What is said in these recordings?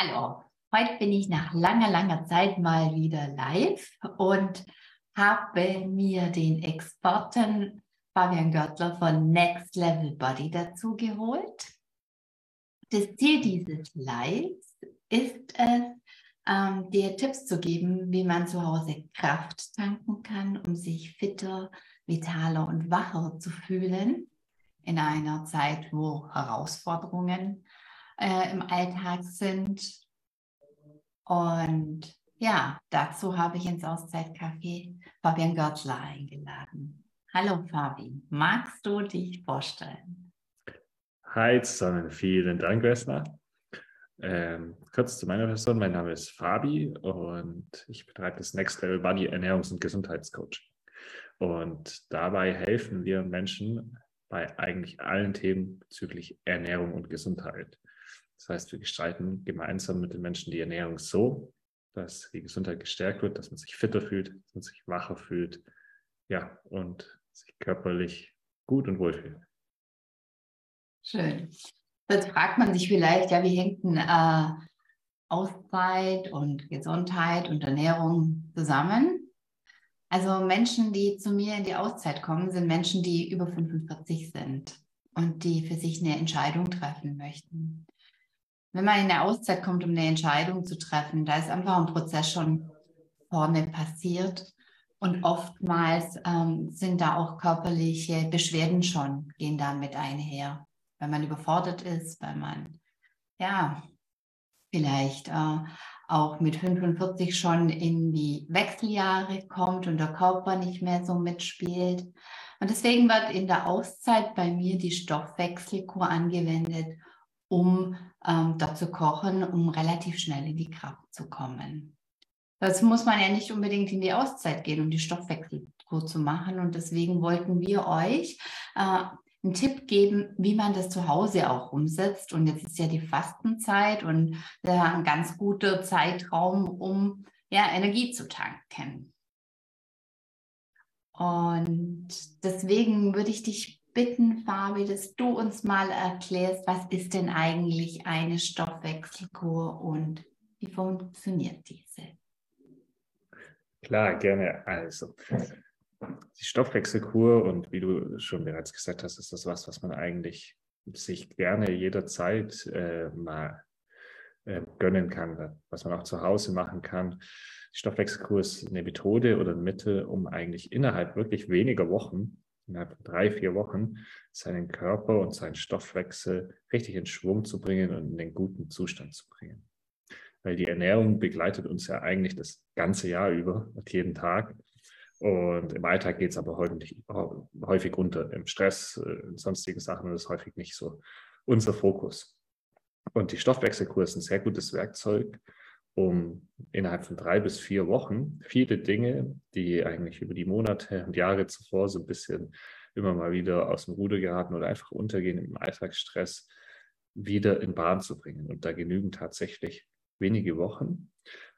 Hallo, heute bin ich nach langer, langer Zeit mal wieder live und habe mir den Experten Fabian Görtler von Next Level Body dazu geholt. Das Ziel dieses Lives ist es, ähm, dir Tipps zu geben, wie man zu Hause Kraft tanken kann, um sich fitter, vitaler und wacher zu fühlen in einer Zeit, wo Herausforderungen äh, im Alltag sind. Und ja, dazu habe ich ins Auszeitcafé Fabian Görtler eingeladen. Hallo Fabi, magst du dich vorstellen? Hi zusammen, vielen Dank, Vesna. Ähm, kurz zu meiner Person, mein Name ist Fabi und ich betreibe das Next Level Body Ernährungs- und Gesundheitscoach. Und dabei helfen wir Menschen bei eigentlich allen Themen bezüglich Ernährung und Gesundheit. Das heißt, wir gestalten gemeinsam mit den Menschen die Ernährung so, dass die Gesundheit gestärkt wird, dass man sich fitter fühlt, dass man sich wacher fühlt, ja, und sich körperlich gut und wohl fühlt. Schön. Jetzt fragt man sich vielleicht, ja, wie hängt denn äh, Auszeit und Gesundheit und Ernährung zusammen? Also Menschen, die zu mir in die Auszeit kommen, sind Menschen, die über 45 sind und die für sich eine Entscheidung treffen möchten wenn man in eine Auszeit kommt, um eine Entscheidung zu treffen, da ist einfach ein Prozess schon vorne passiert. Und oftmals ähm, sind da auch körperliche Beschwerden schon, gehen damit einher. Wenn man überfordert ist, weil man, ja, vielleicht äh, auch mit 45 schon in die Wechseljahre kommt und der Körper nicht mehr so mitspielt. Und deswegen wird in der Auszeit bei mir die Stoffwechselkur angewendet, um ähm, dort zu kochen, um relativ schnell in die Kraft zu kommen. Das muss man ja nicht unbedingt in die Auszeit gehen, um die Stoffwechselkur zu machen. Und deswegen wollten wir euch äh, einen Tipp geben, wie man das zu Hause auch umsetzt. Und jetzt ist ja die Fastenzeit und äh, ein ganz guter Zeitraum, um ja, Energie zu tanken. Und deswegen würde ich dich bitten, Fabi, dass du uns mal erklärst, was ist denn eigentlich eine Stoffwechselkur und wie funktioniert diese? Klar, gerne. Also, die Stoffwechselkur und wie du schon bereits gesagt hast, ist das was, was man eigentlich sich gerne jederzeit äh, mal äh, gönnen kann, was man auch zu Hause machen kann. Die Stoffwechselkur ist eine Methode oder ein Mittel, um eigentlich innerhalb wirklich weniger Wochen innerhalb von drei, vier Wochen seinen Körper und seinen Stoffwechsel richtig in Schwung zu bringen und in den guten Zustand zu bringen. Weil die Ernährung begleitet uns ja eigentlich das ganze Jahr über, jeden Tag. Und im Alltag geht es aber häufig, häufig unter. Im Stress, äh, in sonstigen Sachen ist häufig nicht so unser Fokus. Und die Stoffwechselkur ist ein sehr gutes Werkzeug, um innerhalb von drei bis vier Wochen viele Dinge, die eigentlich über die Monate und Jahre zuvor so ein bisschen immer mal wieder aus dem Ruder geraten oder einfach untergehen im Alltagsstress, wieder in Bahn zu bringen. Und da genügen tatsächlich wenige Wochen.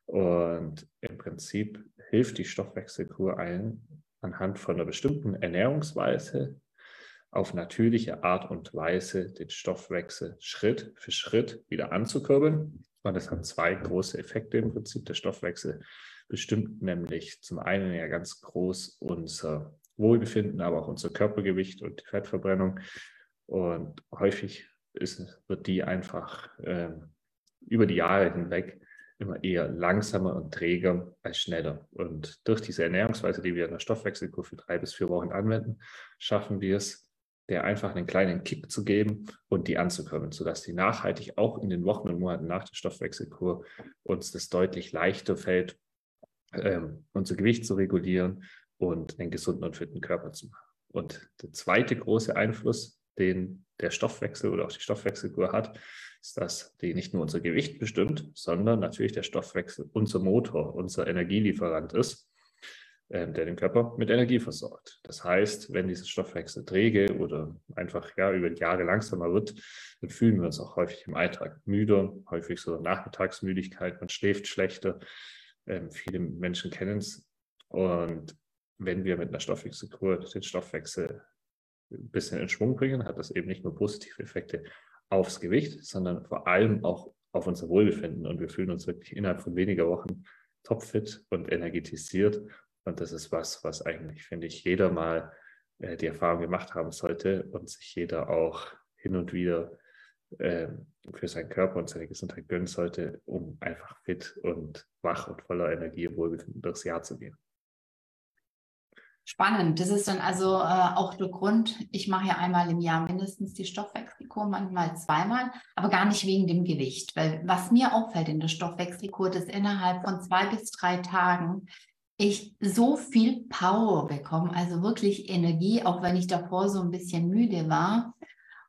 Und im Prinzip hilft die Stoffwechselkur allen anhand von einer bestimmten Ernährungsweise auf natürliche Art und Weise den Stoffwechsel Schritt für Schritt wieder anzukurbeln und das hat zwei große Effekte im Prinzip. Der Stoffwechsel bestimmt nämlich zum einen ja ganz groß unser Wohlbefinden, aber auch unser Körpergewicht und die Fettverbrennung. Und häufig ist, wird die einfach äh, über die Jahre hinweg immer eher langsamer und träger als schneller. Und durch diese Ernährungsweise, die wir in der Stoffwechselkur für drei bis vier Wochen anwenden, schaffen wir es, der einfach einen kleinen Kick zu geben und die anzukommen, sodass die nachhaltig auch in den Wochen und Monaten nach der Stoffwechselkur uns das deutlich leichter fällt, ähm, unser Gewicht zu regulieren und einen gesunden und fitten Körper zu machen. Und der zweite große Einfluss, den der Stoffwechsel oder auch die Stoffwechselkur hat, ist, dass die nicht nur unser Gewicht bestimmt, sondern natürlich der Stoffwechsel unser Motor, unser Energielieferant ist der den Körper mit Energie versorgt. Das heißt, wenn dieser Stoffwechsel träge oder einfach ja, über Jahre langsamer wird, dann fühlen wir uns auch häufig im Alltag müde, häufig so Nachmittagsmüdigkeit, man schläft schlechter. Ähm, viele Menschen kennen es. Und wenn wir mit einer Stoffwechselkur den Stoffwechsel ein bisschen in Schwung bringen, hat das eben nicht nur positive Effekte aufs Gewicht, sondern vor allem auch auf unser Wohlbefinden und wir fühlen uns wirklich innerhalb von weniger Wochen topfit und energetisiert. Und das ist was, was eigentlich, finde ich, jeder mal äh, die Erfahrung gemacht haben sollte und sich jeder auch hin und wieder äh, für seinen Körper und seine Gesundheit gönnen sollte, um einfach fit und wach und voller Energie und Wohlbefinden durchs Jahr zu gehen. Spannend. Das ist dann also äh, auch der Grund, ich mache ja einmal im Jahr mindestens die Stoffwechselkur, manchmal zweimal, aber gar nicht wegen dem Gewicht. Weil was mir auffällt in der Stoffwechselkur, dass innerhalb von zwei bis drei Tagen ich so viel Power bekomme, also wirklich Energie, auch wenn ich davor so ein bisschen müde war.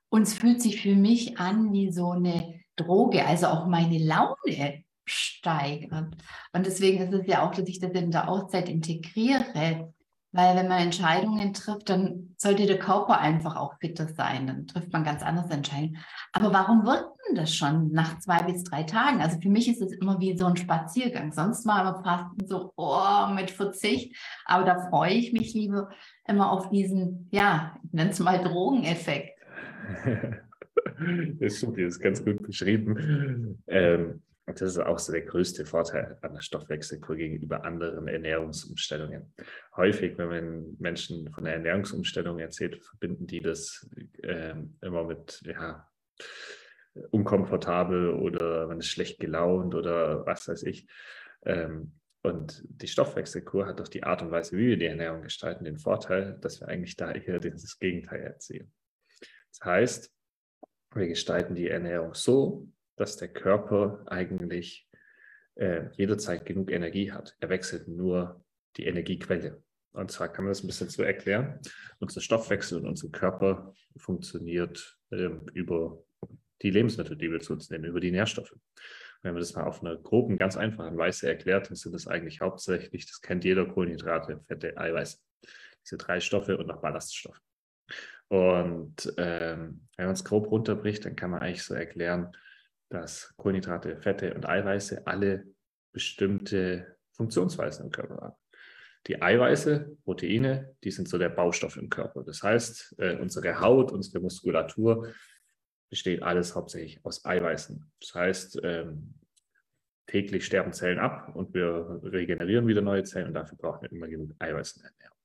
Und es fühlt sich für mich an wie so eine Droge, also auch meine Laune steigert. Und deswegen ist es ja auch, dass ich das in der Auszeit integriere weil wenn man Entscheidungen trifft, dann sollte der Körper einfach auch fitter sein. Dann trifft man ganz anders Entscheidungen. Aber warum wird denn das schon nach zwei bis drei Tagen? Also für mich ist es immer wie so ein Spaziergang. Sonst war immer Fasten so, oh, mit Verzicht. Aber da freue ich mich lieber immer auf diesen, ja, ich nenne es mal Drogeneffekt. das stimmt, das ist ganz gut beschrieben. Ähm, und das ist auch so der größte Vorteil an der Stoffwechselkur gegenüber anderen Ernährungsumstellungen. Häufig, wenn man Menschen von der Ernährungsumstellung erzählt, verbinden die das äh, immer mit, ja, unkomfortabel oder man ist schlecht gelaunt oder was weiß ich. Ähm, und die Stoffwechselkur hat durch die Art und Weise, wie wir die Ernährung gestalten, den Vorteil, dass wir eigentlich da eher das Gegenteil erzielen. Das heißt, wir gestalten die Ernährung so, dass der Körper eigentlich äh, jederzeit genug Energie hat. Er wechselt nur die Energiequelle. Und zwar kann man das ein bisschen so erklären. Unser Stoffwechsel und unser Körper funktioniert ähm, über die Lebensmittel, die wir zu uns nehmen, über die Nährstoffe. Wenn man das mal auf einer groben, ganz einfachen Weise erklärt, dann sind das eigentlich hauptsächlich, das kennt jeder, Kohlenhydrate, Fette, Eiweiße. Diese drei Stoffe und noch Ballaststoffe. Und ähm, wenn man es grob runterbricht, dann kann man eigentlich so erklären, dass Kohlenhydrate, Fette und Eiweiße alle bestimmte Funktionsweisen im Körper haben. Die Eiweiße, Proteine, die sind so der Baustoff im Körper. Das heißt, äh, unsere Haut, unsere Muskulatur besteht alles hauptsächlich aus Eiweißen. Das heißt, ähm, täglich sterben Zellen ab und wir regenerieren wieder neue Zellen und dafür brauchen wir immer genug Eiweiß in der Ernährung.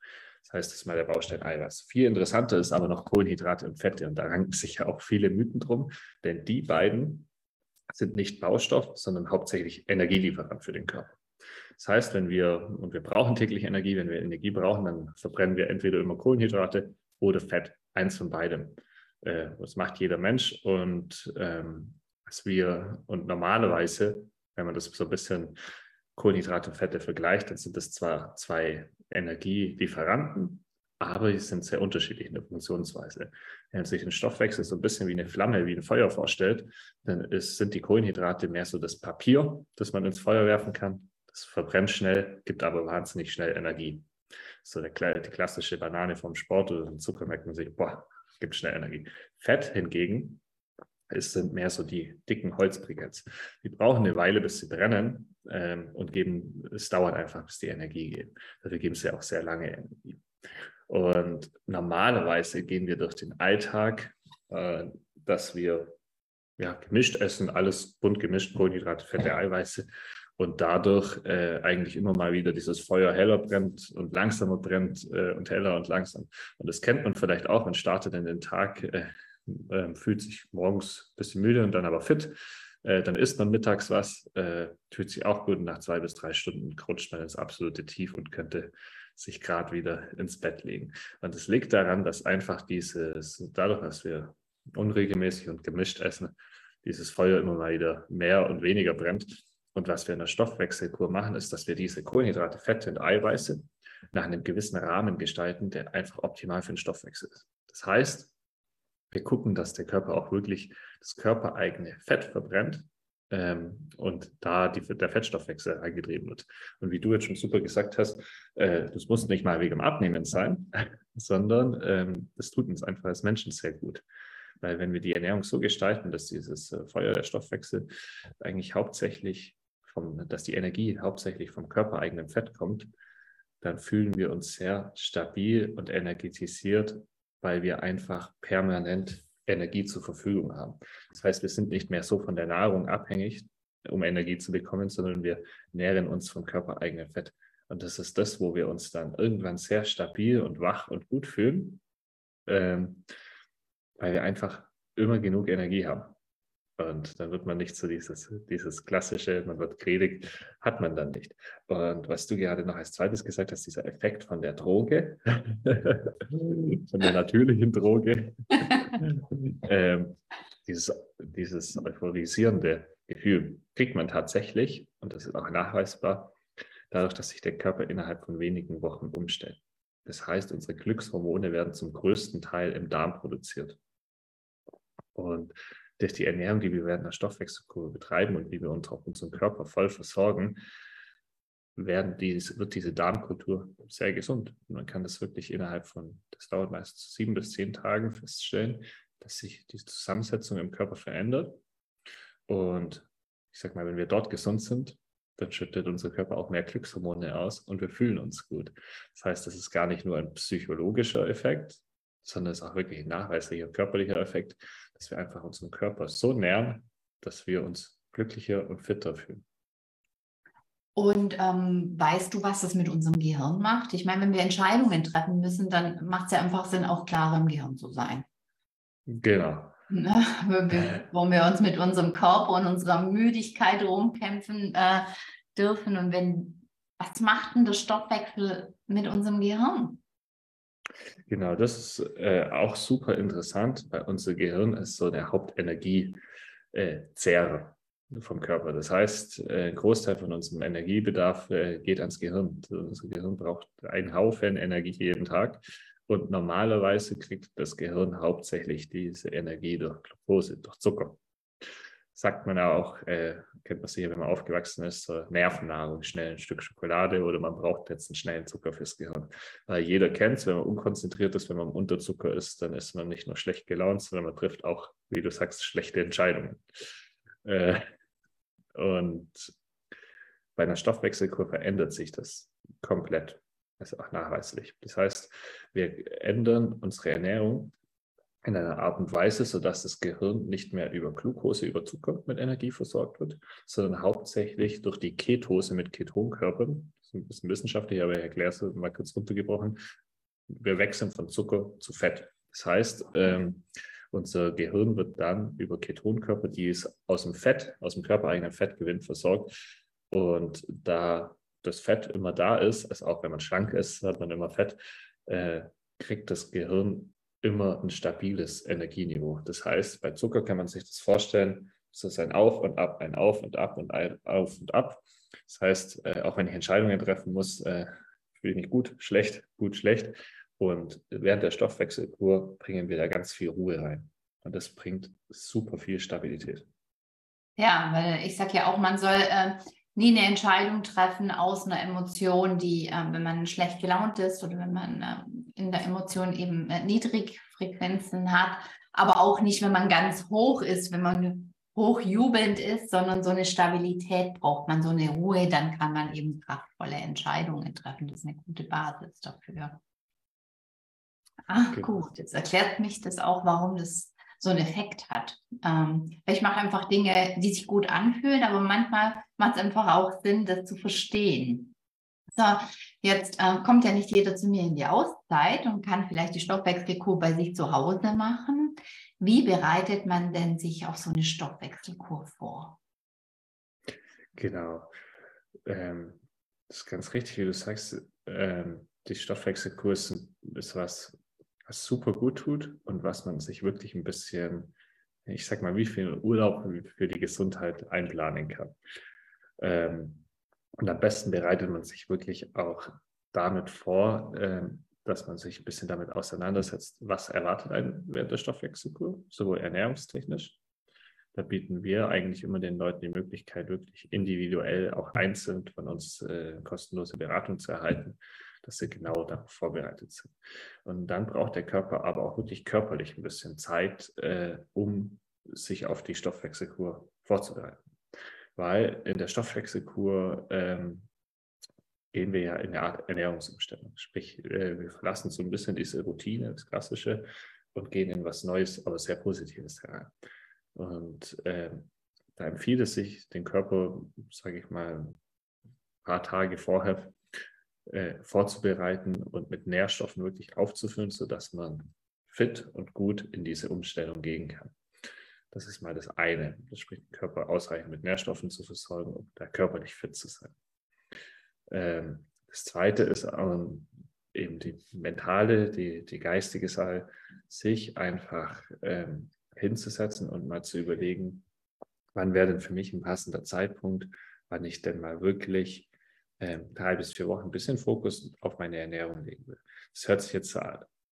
Das heißt, das ist mal der Baustein Eiweiß. Viel interessanter ist aber noch Kohlenhydrate und Fette und da ranken sich ja auch viele Mythen drum, denn die beiden sind nicht Baustoff, sondern hauptsächlich Energielieferant für den Körper. Das heißt, wenn wir, und wir brauchen täglich Energie, wenn wir Energie brauchen, dann verbrennen wir entweder immer Kohlenhydrate oder Fett, eins von beidem. Äh, das macht jeder Mensch und ähm, was wir, und normalerweise, wenn man das so ein bisschen Kohlenhydrate und Fette vergleicht, dann sind das zwar zwei Energielieferanten, aber sie sind sehr unterschiedlich in der Funktionsweise. Wenn man sich den Stoffwechsel so ein bisschen wie eine Flamme, wie ein Feuer vorstellt, dann ist, sind die Kohlenhydrate mehr so das Papier, das man ins Feuer werfen kann. Das verbrennt schnell, gibt aber wahnsinnig schnell Energie. So der, die klassische Banane vom Sport oder den Zucker merkt man sich, boah, gibt schnell Energie. Fett hingegen es sind mehr so die dicken Holzbriketts. Die brauchen eine Weile, bis sie brennen ähm, und geben, es dauert einfach, bis die Energie geht. Dafür geben sie auch sehr lange Energie. Und normalerweise gehen wir durch den Alltag, äh, dass wir ja, gemischt essen, alles bunt gemischt, Kohlenhydrate, Fette, Eiweiße und dadurch äh, eigentlich immer mal wieder dieses Feuer heller brennt und langsamer brennt äh, und heller und langsam. Und das kennt man vielleicht auch, man startet in den Tag, äh, ähm, fühlt sich morgens ein bisschen müde und dann aber fit. Äh, dann isst man mittags was, äh, fühlt sich auch gut und nach zwei bis drei Stunden rutscht man ins absolute Tief und könnte sich gerade wieder ins Bett legen. Und es liegt daran, dass einfach dieses, dadurch, dass wir unregelmäßig und gemischt essen, dieses Feuer immer mal wieder mehr und weniger brennt. Und was wir in der Stoffwechselkur machen, ist, dass wir diese Kohlenhydrate, Fette und Eiweiße nach einem gewissen Rahmen gestalten, der einfach optimal für den Stoffwechsel ist. Das heißt, wir gucken, dass der Körper auch wirklich das körpereigene Fett verbrennt ähm, und da die, der Fettstoffwechsel eingetrieben wird. Und wie du jetzt schon super gesagt hast, äh, das muss nicht mal wegen dem Abnehmen sein, sondern ähm, das tut uns einfach als Menschen sehr gut. Weil wenn wir die Ernährung so gestalten, dass dieses äh, Feuer der Stoffwechsel eigentlich hauptsächlich vom, dass die Energie hauptsächlich vom körpereigenen Fett kommt, dann fühlen wir uns sehr stabil und energetisiert, weil wir einfach permanent Energie zur Verfügung haben. Das heißt, wir sind nicht mehr so von der Nahrung abhängig, um Energie zu bekommen, sondern wir nähren uns vom körpereigenen Fett. Und das ist das, wo wir uns dann irgendwann sehr stabil und wach und gut fühlen, ähm, weil wir einfach immer genug Energie haben. Und dann wird man nicht so dieses, dieses klassische, man wird gnädig, hat man dann nicht. Und was du gerade noch als zweites gesagt hast, dieser Effekt von der Droge, von der natürlichen Droge, ähm, dieses, dieses euphorisierende Gefühl kriegt man tatsächlich, und das ist auch nachweisbar, dadurch, dass sich der Körper innerhalb von wenigen Wochen umstellt. Das heißt, unsere Glückshormone werden zum größten Teil im Darm produziert. Und durch die Ernährung, die wir während der Stoffwechselkurve betreiben und wie wir uns auch unseren Körper voll versorgen, werden dies, wird diese Darmkultur sehr gesund. Und man kann das wirklich innerhalb von, das dauert meist sieben bis zehn Tagen feststellen, dass sich die Zusammensetzung im Körper verändert. Und ich sag mal, wenn wir dort gesund sind, dann schüttet unser Körper auch mehr Glückshormone aus und wir fühlen uns gut. Das heißt, das ist gar nicht nur ein psychologischer Effekt, sondern es ist auch wirklich ein nachweislicher körperlicher Effekt, dass wir einfach unseren Körper so nähren, dass wir uns glücklicher und fitter fühlen. Und ähm, weißt du, was das mit unserem Gehirn macht? Ich meine, wenn wir Entscheidungen treffen müssen, dann macht es ja einfach Sinn, auch klarer im Gehirn zu sein. Genau. Ne? Wo wir uns mit unserem Körper und unserer Müdigkeit rumkämpfen äh, dürfen. Und wenn, was macht denn der Stoffwechsel mit unserem Gehirn? Genau, das ist äh, auch super interessant, weil unser Gehirn ist so der Hauptenergiezehrer äh, vom Körper. Das heißt, äh, ein Großteil von unserem Energiebedarf äh, geht ans Gehirn. Unser Gehirn braucht einen Haufen Energie jeden Tag. Und normalerweise kriegt das Gehirn hauptsächlich diese Energie durch Glucose, durch Zucker sagt man auch, äh, kennt man sicher, wenn man aufgewachsen ist, so Nervennahrung, schnell ein Stück Schokolade oder man braucht jetzt einen schnellen Zucker fürs Gehirn. Weil jeder kennt es, wenn man unkonzentriert ist, wenn man unter Zucker ist, dann ist man nicht nur schlecht gelaunt, sondern man trifft auch, wie du sagst, schlechte Entscheidungen. Äh, und bei einer Stoffwechselkur verändert sich das komplett. Das ist auch nachweislich. Das heißt, wir ändern unsere Ernährung in einer Art und Weise, sodass das Gehirn nicht mehr über Glucose, über Zucker mit Energie versorgt wird, sondern hauptsächlich durch die Ketose mit Ketonkörpern. Das ist ein bisschen wissenschaftlich, aber ich erkläre es mal kurz runtergebrochen. Wir wechseln von Zucker zu Fett. Das heißt, ähm, unser Gehirn wird dann über Ketonkörper, die es aus dem Fett, aus dem körpereigenen Fett gewinnt, versorgt. Und da das Fett immer da ist, also auch wenn man schlank ist, hat man immer Fett, äh, kriegt das Gehirn immer ein stabiles Energieniveau. Das heißt, bei Zucker kann man sich das vorstellen, es ist ein Auf und Ab, ein Auf und Ab und ein Auf und Ab. Das heißt, äh, auch wenn ich Entscheidungen treffen muss, äh, fühle ich mich gut, schlecht, gut, schlecht. Und während der Stoffwechselkur bringen wir da ganz viel Ruhe rein. Und das bringt super viel Stabilität. Ja, weil ich sage ja auch, man soll äh, nie eine Entscheidung treffen aus einer Emotion, die, äh, wenn man schlecht gelaunt ist oder wenn man äh, in der Emotion eben äh, Niedrigfrequenzen hat, aber auch nicht, wenn man ganz hoch ist, wenn man hochjubelnd ist, sondern so eine Stabilität braucht man, so eine Ruhe, dann kann man eben kraftvolle Entscheidungen treffen. Das ist eine gute Basis dafür. Ach okay. gut, jetzt erklärt mich das auch, warum das so einen Effekt hat. Ähm, ich mache einfach Dinge, die sich gut anfühlen, aber manchmal macht es einfach auch Sinn, das zu verstehen. So, jetzt äh, kommt ja nicht jeder zu mir in die Auszeit und kann vielleicht die Stoffwechselkur bei sich zu Hause machen. Wie bereitet man denn sich auf so eine Stoffwechselkur vor? Genau. Ähm, das ist ganz richtig, wie du sagst. Ähm, die Stoffwechselkur ist, ist was, was super gut tut und was man sich wirklich ein bisschen, ich sag mal, wie viel Urlaub für die Gesundheit einplanen kann. Ähm, und am besten bereitet man sich wirklich auch damit vor, ähm, dass man sich ein bisschen damit auseinandersetzt, was erwartet einen während der Stoffwechselkur, sowohl ernährungstechnisch. Da bieten wir eigentlich immer den Leuten die Möglichkeit, wirklich individuell auch einzeln von uns äh, kostenlose Beratung zu erhalten, dass sie genau darauf vorbereitet sind. Und dann braucht der Körper aber auch wirklich körperlich ein bisschen Zeit, äh, um sich auf die Stoffwechselkur vorzubereiten weil in der Stoffwechselkur ähm, gehen wir ja in eine Art Ernährungsumstellung. Sprich, äh, wir verlassen so ein bisschen diese Routine, das Klassische, und gehen in was Neues, aber sehr Positives herein. Und äh, da empfiehlt es sich, den Körper, sage ich mal, ein paar Tage vorher äh, vorzubereiten und mit Nährstoffen wirklich aufzufüllen, sodass man fit und gut in diese Umstellung gehen kann. Das ist mal das eine. Das spricht den Körper ausreichend mit Nährstoffen zu versorgen, um der Körper nicht fit zu sein. Ähm, das zweite ist ähm, eben die mentale, die, die geistige Sache, sich einfach ähm, hinzusetzen und mal zu überlegen, wann wäre denn für mich ein passender Zeitpunkt, wann ich denn mal wirklich ähm, drei bis vier Wochen ein bisschen Fokus auf meine Ernährung legen will. Das hört sich jetzt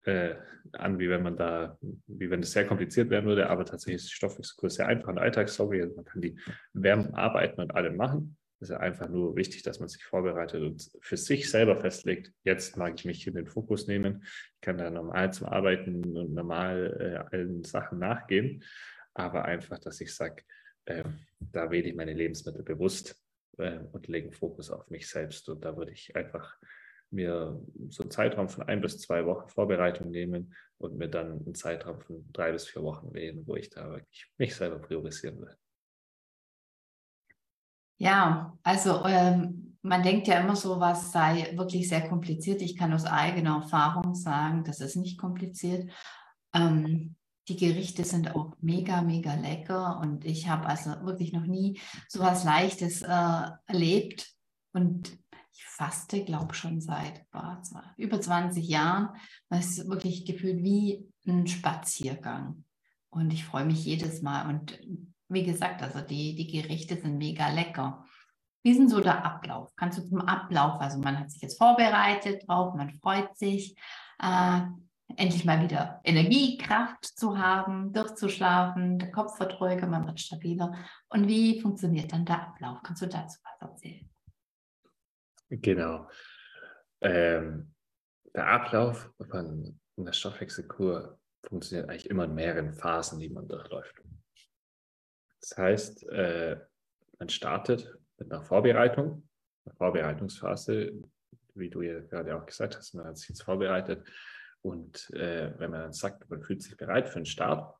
äh, an, wie wenn man da, wie wenn das sehr kompliziert werden würde, aber tatsächlich ist die Stoffwechselkur sehr einfach und alltagstauglich. Also man kann die Wärme arbeiten und alle machen. Es ist einfach nur wichtig, dass man sich vorbereitet und für sich selber festlegt, jetzt mag ich mich in den Fokus nehmen. Ich kann da normal zum Arbeiten und normal äh, allen Sachen nachgehen, aber einfach, dass ich sage, äh, da wähle ich meine Lebensmittel bewusst äh, und lege Fokus auf mich selbst. Und da würde ich einfach mir so einen Zeitraum von ein bis zwei Wochen Vorbereitung nehmen und mir dann einen Zeitraum von drei bis vier Wochen wählen, wo ich da wirklich mich selber priorisieren will. Ja, also ähm, man denkt ja immer so, was sei wirklich sehr kompliziert. Ich kann aus eigener Erfahrung sagen, das ist nicht kompliziert. Ähm, die Gerichte sind auch mega, mega lecker und ich habe also wirklich noch nie so was Leichtes äh, erlebt. Und ich faste, glaube schon seit boah, über 20 Jahren. Das ist wirklich gefühlt wie ein Spaziergang. Und ich freue mich jedes Mal. Und wie gesagt, also die, die Gerichte sind mega lecker. Wie ist denn so der Ablauf? Kannst du zum Ablauf, also man hat sich jetzt vorbereitet drauf, man freut sich, äh, endlich mal wieder Energie, Kraft zu haben, durchzuschlafen, der Kopf wird ruhiger, man wird stabiler. Und wie funktioniert dann der Ablauf? Kannst du dazu was erzählen? Genau. Ähm, der Ablauf von einer Stoffwechselkur funktioniert eigentlich immer in mehreren Phasen, die man durchläuft. Das heißt, äh, man startet mit einer Vorbereitung, einer Vorbereitungsphase, wie du ja gerade auch gesagt hast, man hat sich jetzt vorbereitet. Und äh, wenn man dann sagt, man fühlt sich bereit für den Start,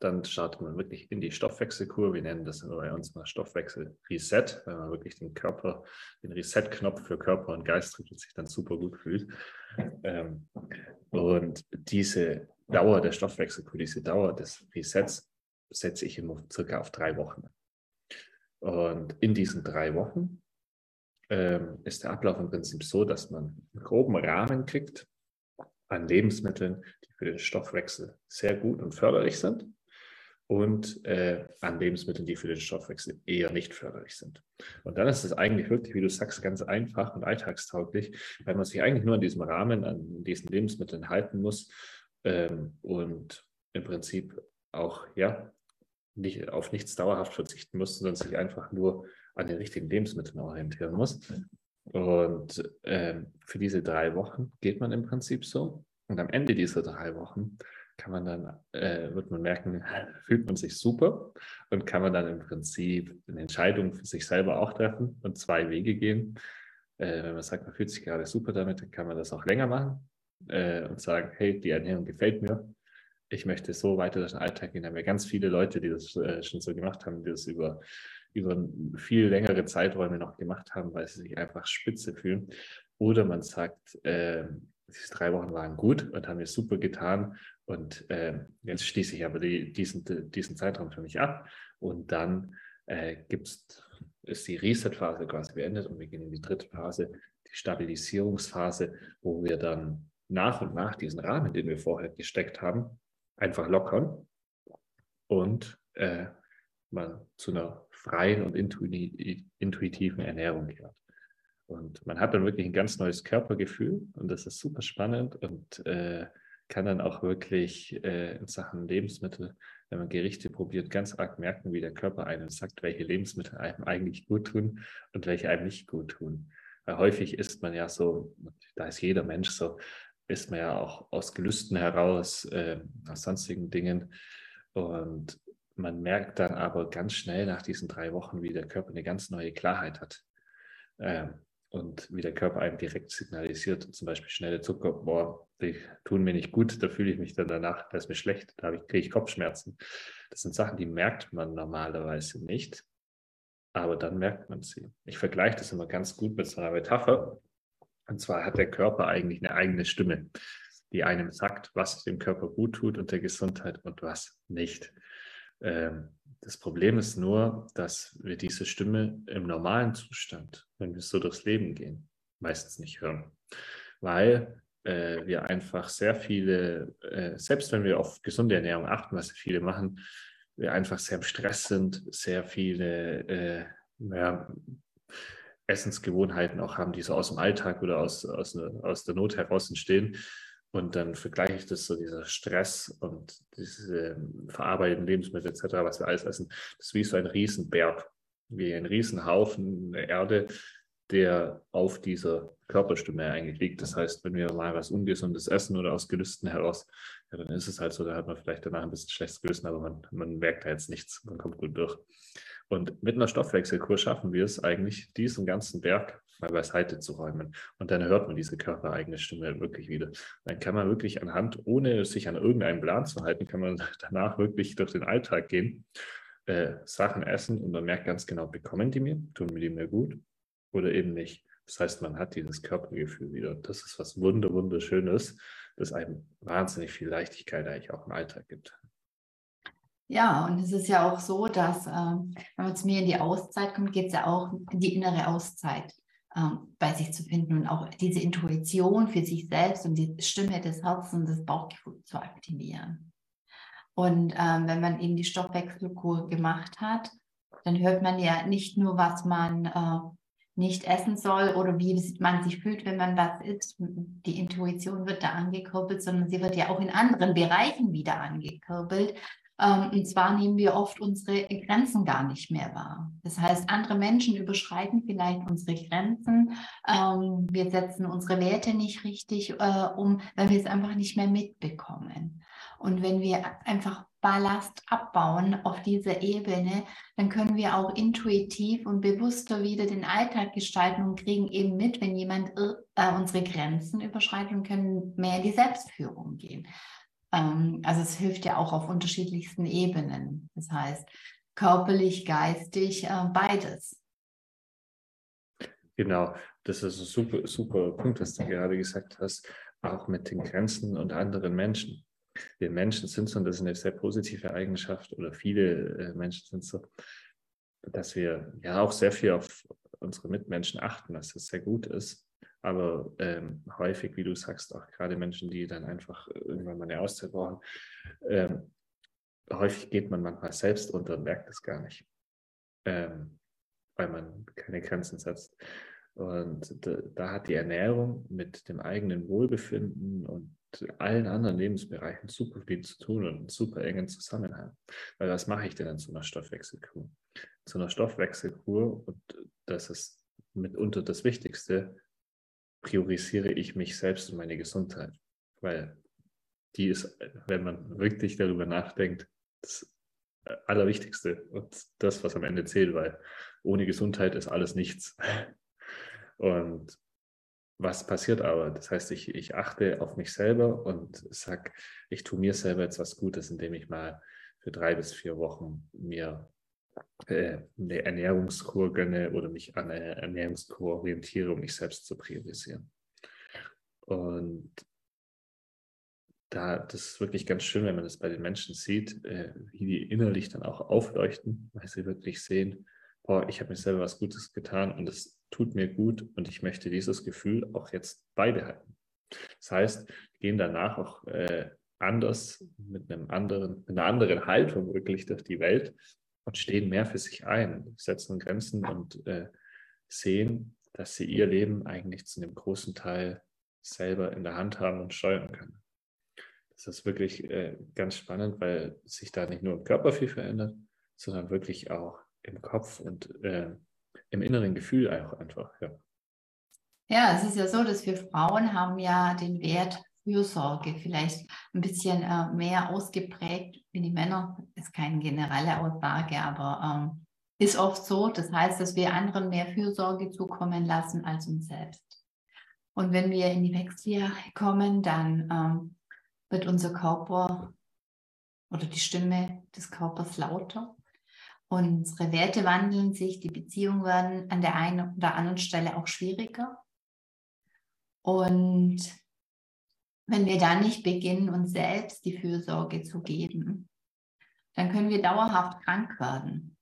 dann startet man wirklich in die Stoffwechselkur. Wir nennen das bei uns mal Stoffwechsel-Reset, wenn man wirklich den Körper, den Reset-Knopf für Körper und Geist drückt und sich dann super gut fühlt. Ähm, und diese Dauer der Stoffwechselkur, diese Dauer des Resets setze ich immer circa auf drei Wochen. Und in diesen drei Wochen ähm, ist der Ablauf im Prinzip so, dass man einen groben Rahmen kriegt an Lebensmitteln, die für den Stoffwechsel sehr gut und förderlich sind und äh, an Lebensmitteln, die für den Stoffwechsel eher nicht förderlich sind. Und dann ist es eigentlich wirklich, wie du sagst, ganz einfach und alltagstauglich, weil man sich eigentlich nur an diesem Rahmen, an diesen Lebensmitteln halten muss ähm, und im Prinzip auch ja nicht, auf nichts dauerhaft verzichten muss, sondern sich einfach nur an den richtigen Lebensmitteln orientieren muss. Und ähm, für diese drei Wochen geht man im Prinzip so. Und am Ende dieser drei Wochen kann man dann, äh, wird man merken, fühlt man sich super und kann man dann im Prinzip eine Entscheidung für sich selber auch treffen und zwei Wege gehen. Äh, wenn man sagt, man fühlt sich gerade super damit, dann kann man das auch länger machen äh, und sagen, hey, die Ernährung gefällt mir. Ich möchte so weiter durch den Alltag gehen. Da haben wir ganz viele Leute, die das äh, schon so gemacht haben, die das über, über viel längere Zeiträume noch gemacht haben, weil sie sich einfach spitze fühlen. Oder man sagt, ähm, diese drei Wochen waren gut und haben mir super getan. Und äh, jetzt schließe ich aber die, diesen, diesen Zeitraum für mich ab. Und dann äh, gibt's, ist die Reset-Phase quasi beendet und wir gehen in die dritte Phase, die Stabilisierungsphase, wo wir dann nach und nach diesen Rahmen, den wir vorher gesteckt haben, einfach lockern und äh, man zu einer freien und intuitiven Ernährung gehört. Und man hat dann wirklich ein ganz neues Körpergefühl und das ist super spannend und äh, kann dann auch wirklich äh, in Sachen Lebensmittel, wenn man Gerichte probiert, ganz arg merken, wie der Körper einem sagt, welche Lebensmittel einem eigentlich gut tun und welche einem nicht gut tun. Weil häufig ist man ja so, da ist jeder Mensch so, ist man ja auch aus Gelüsten heraus, äh, aus sonstigen Dingen. Und man merkt dann aber ganz schnell nach diesen drei Wochen, wie der Körper eine ganz neue Klarheit hat. Ähm, und wie der Körper einem direkt signalisiert, zum Beispiel schnelle Zucker, boah, die tun mir nicht gut, da fühle ich mich dann danach, da ist mir schlecht, da kriege ich Kopfschmerzen. Das sind Sachen, die merkt man normalerweise nicht, aber dann merkt man sie. Ich vergleiche das immer ganz gut mit so einer Metapher. Und zwar hat der Körper eigentlich eine eigene Stimme, die einem sagt, was dem Körper gut tut und der Gesundheit und was nicht. Ähm, das Problem ist nur, dass wir diese Stimme im normalen Zustand, wenn wir so durchs Leben gehen, meistens nicht hören. Weil äh, wir einfach sehr viele, äh, selbst wenn wir auf gesunde Ernährung achten, was viele machen, wir einfach sehr im Stress sind, sehr viele äh, ja, Essensgewohnheiten auch haben, die so aus dem Alltag oder aus, aus, aus der Not heraus entstehen, und dann vergleiche ich das so, dieser Stress und diese verarbeiteten Lebensmittel etc., was wir alles essen, das ist wie so ein Riesenberg, wie ein Riesenhaufen Erde, der auf dieser Körperstimme eigentlich liegt. Das heißt, wenn wir mal was Ungesundes essen oder aus Gelüsten heraus, ja, dann ist es halt so, da hat man vielleicht danach ein bisschen schlechtes Gewissen, aber man, man merkt da jetzt nichts, man kommt gut durch. Und mit einer Stoffwechselkur schaffen wir es eigentlich, diesen ganzen Berg mal beiseite zu räumen. Und dann hört man diese körpereigene Stimme wirklich wieder. Dann kann man wirklich anhand, ohne sich an irgendeinen Plan zu halten, kann man danach wirklich durch den Alltag gehen, äh, Sachen essen und man merkt ganz genau, bekommen die mir, tun mir die mir gut oder eben nicht. Das heißt, man hat dieses Körpergefühl wieder. Das ist was Wunder, Wunderschönes, das einem wahnsinnig viel Leichtigkeit eigentlich auch im Alltag gibt. Ja, und es ist ja auch so, dass, ähm, wenn man zu mir in die Auszeit kommt, geht es ja auch in die innere Auszeit bei sich zu finden und auch diese Intuition für sich selbst und die Stimme des Herzens des Bauchgefühls zu aktivieren. Und ähm, wenn man eben die Stoffwechselkur gemacht hat, dann hört man ja nicht nur, was man äh, nicht essen soll oder wie man sich fühlt, wenn man was isst. Die Intuition wird da angekurbelt, sondern sie wird ja auch in anderen Bereichen wieder angekurbelt, ähm, und zwar nehmen wir oft unsere Grenzen gar nicht mehr wahr. Das heißt, andere Menschen überschreiten vielleicht unsere Grenzen. Ähm, wir setzen unsere Werte nicht richtig äh, um, weil wir es einfach nicht mehr mitbekommen. Und wenn wir einfach Ballast abbauen auf dieser Ebene, dann können wir auch intuitiv und bewusster wieder den Alltag gestalten und kriegen eben mit, wenn jemand äh, unsere Grenzen überschreitet und können mehr in die Selbstführung gehen. Ähm, also es hilft ja auch auf unterschiedlichsten Ebenen. Das heißt, körperlich, geistig, äh, beides. Genau, das ist ein super, super Punkt, was du gerade gesagt hast, auch mit den Grenzen und anderen Menschen. Wir Menschen sind so, und das ist eine sehr positive Eigenschaft, oder viele äh, Menschen sind so, dass wir ja auch sehr viel auf unsere Mitmenschen achten, was das sehr gut ist. Aber ähm, häufig, wie du sagst, auch gerade Menschen, die dann einfach irgendwann mal eine Auszeit brauchen, ähm, häufig geht man manchmal selbst unter und merkt es gar nicht, ähm, weil man keine Grenzen setzt. Und da, hat die Ernährung mit dem eigenen Wohlbefinden und allen anderen Lebensbereichen super viel zu tun und einen super engen Zusammenhang. Weil was mache ich denn in so einer Stoffwechselkur? Zu einer Stoffwechselkur, und das ist mitunter das Wichtigste, priorisiere ich mich selbst und meine Gesundheit. Weil die ist, wenn man wirklich darüber nachdenkt, das Allerwichtigste und das, was am Ende zählt, weil ohne Gesundheit ist alles nichts. Und was passiert aber? Das heißt, ich, ich achte auf mich selber und sage, ich tue mir selber jetzt was Gutes, indem ich mal für drei bis vier Wochen mir äh, eine Ernährungskur gönne oder mich an eine Ernährungskur orientiere, um mich selbst zu priorisieren. Und da, das ist wirklich ganz schön, wenn man das bei den Menschen sieht, äh, wie die innerlich dann auch aufleuchten, weil sie wirklich sehen, boah, ich habe mir selber was Gutes getan und es tut mir gut und ich möchte dieses Gefühl auch jetzt beibehalten. Das heißt, gehen danach auch äh, anders mit einem anderen, mit einer anderen Haltung wirklich durch die Welt und stehen mehr für sich ein, setzen Grenzen und äh, sehen, dass sie ihr Leben eigentlich zu einem großen Teil selber in der Hand haben und steuern können. Das ist wirklich äh, ganz spannend, weil sich da nicht nur im Körper viel verändert, sondern wirklich auch im Kopf und äh, im inneren Gefühl auch einfach. Ja. ja, es ist ja so, dass wir Frauen haben ja den Wert Fürsorge vielleicht ein bisschen äh, mehr ausgeprägt wie die Männer. Ist keine generelle Aussage, aber ähm, ist oft so. Das heißt, dass wir anderen mehr Fürsorge zukommen lassen als uns selbst. Und wenn wir in die Wechseljahre kommen, dann ähm, wird unser Körper oder die Stimme des Körpers lauter. Unsere Werte wandeln sich, die Beziehungen werden an der einen oder anderen Stelle auch schwieriger. Und wenn wir dann nicht beginnen, uns selbst die Fürsorge zu geben, dann können wir dauerhaft krank werden.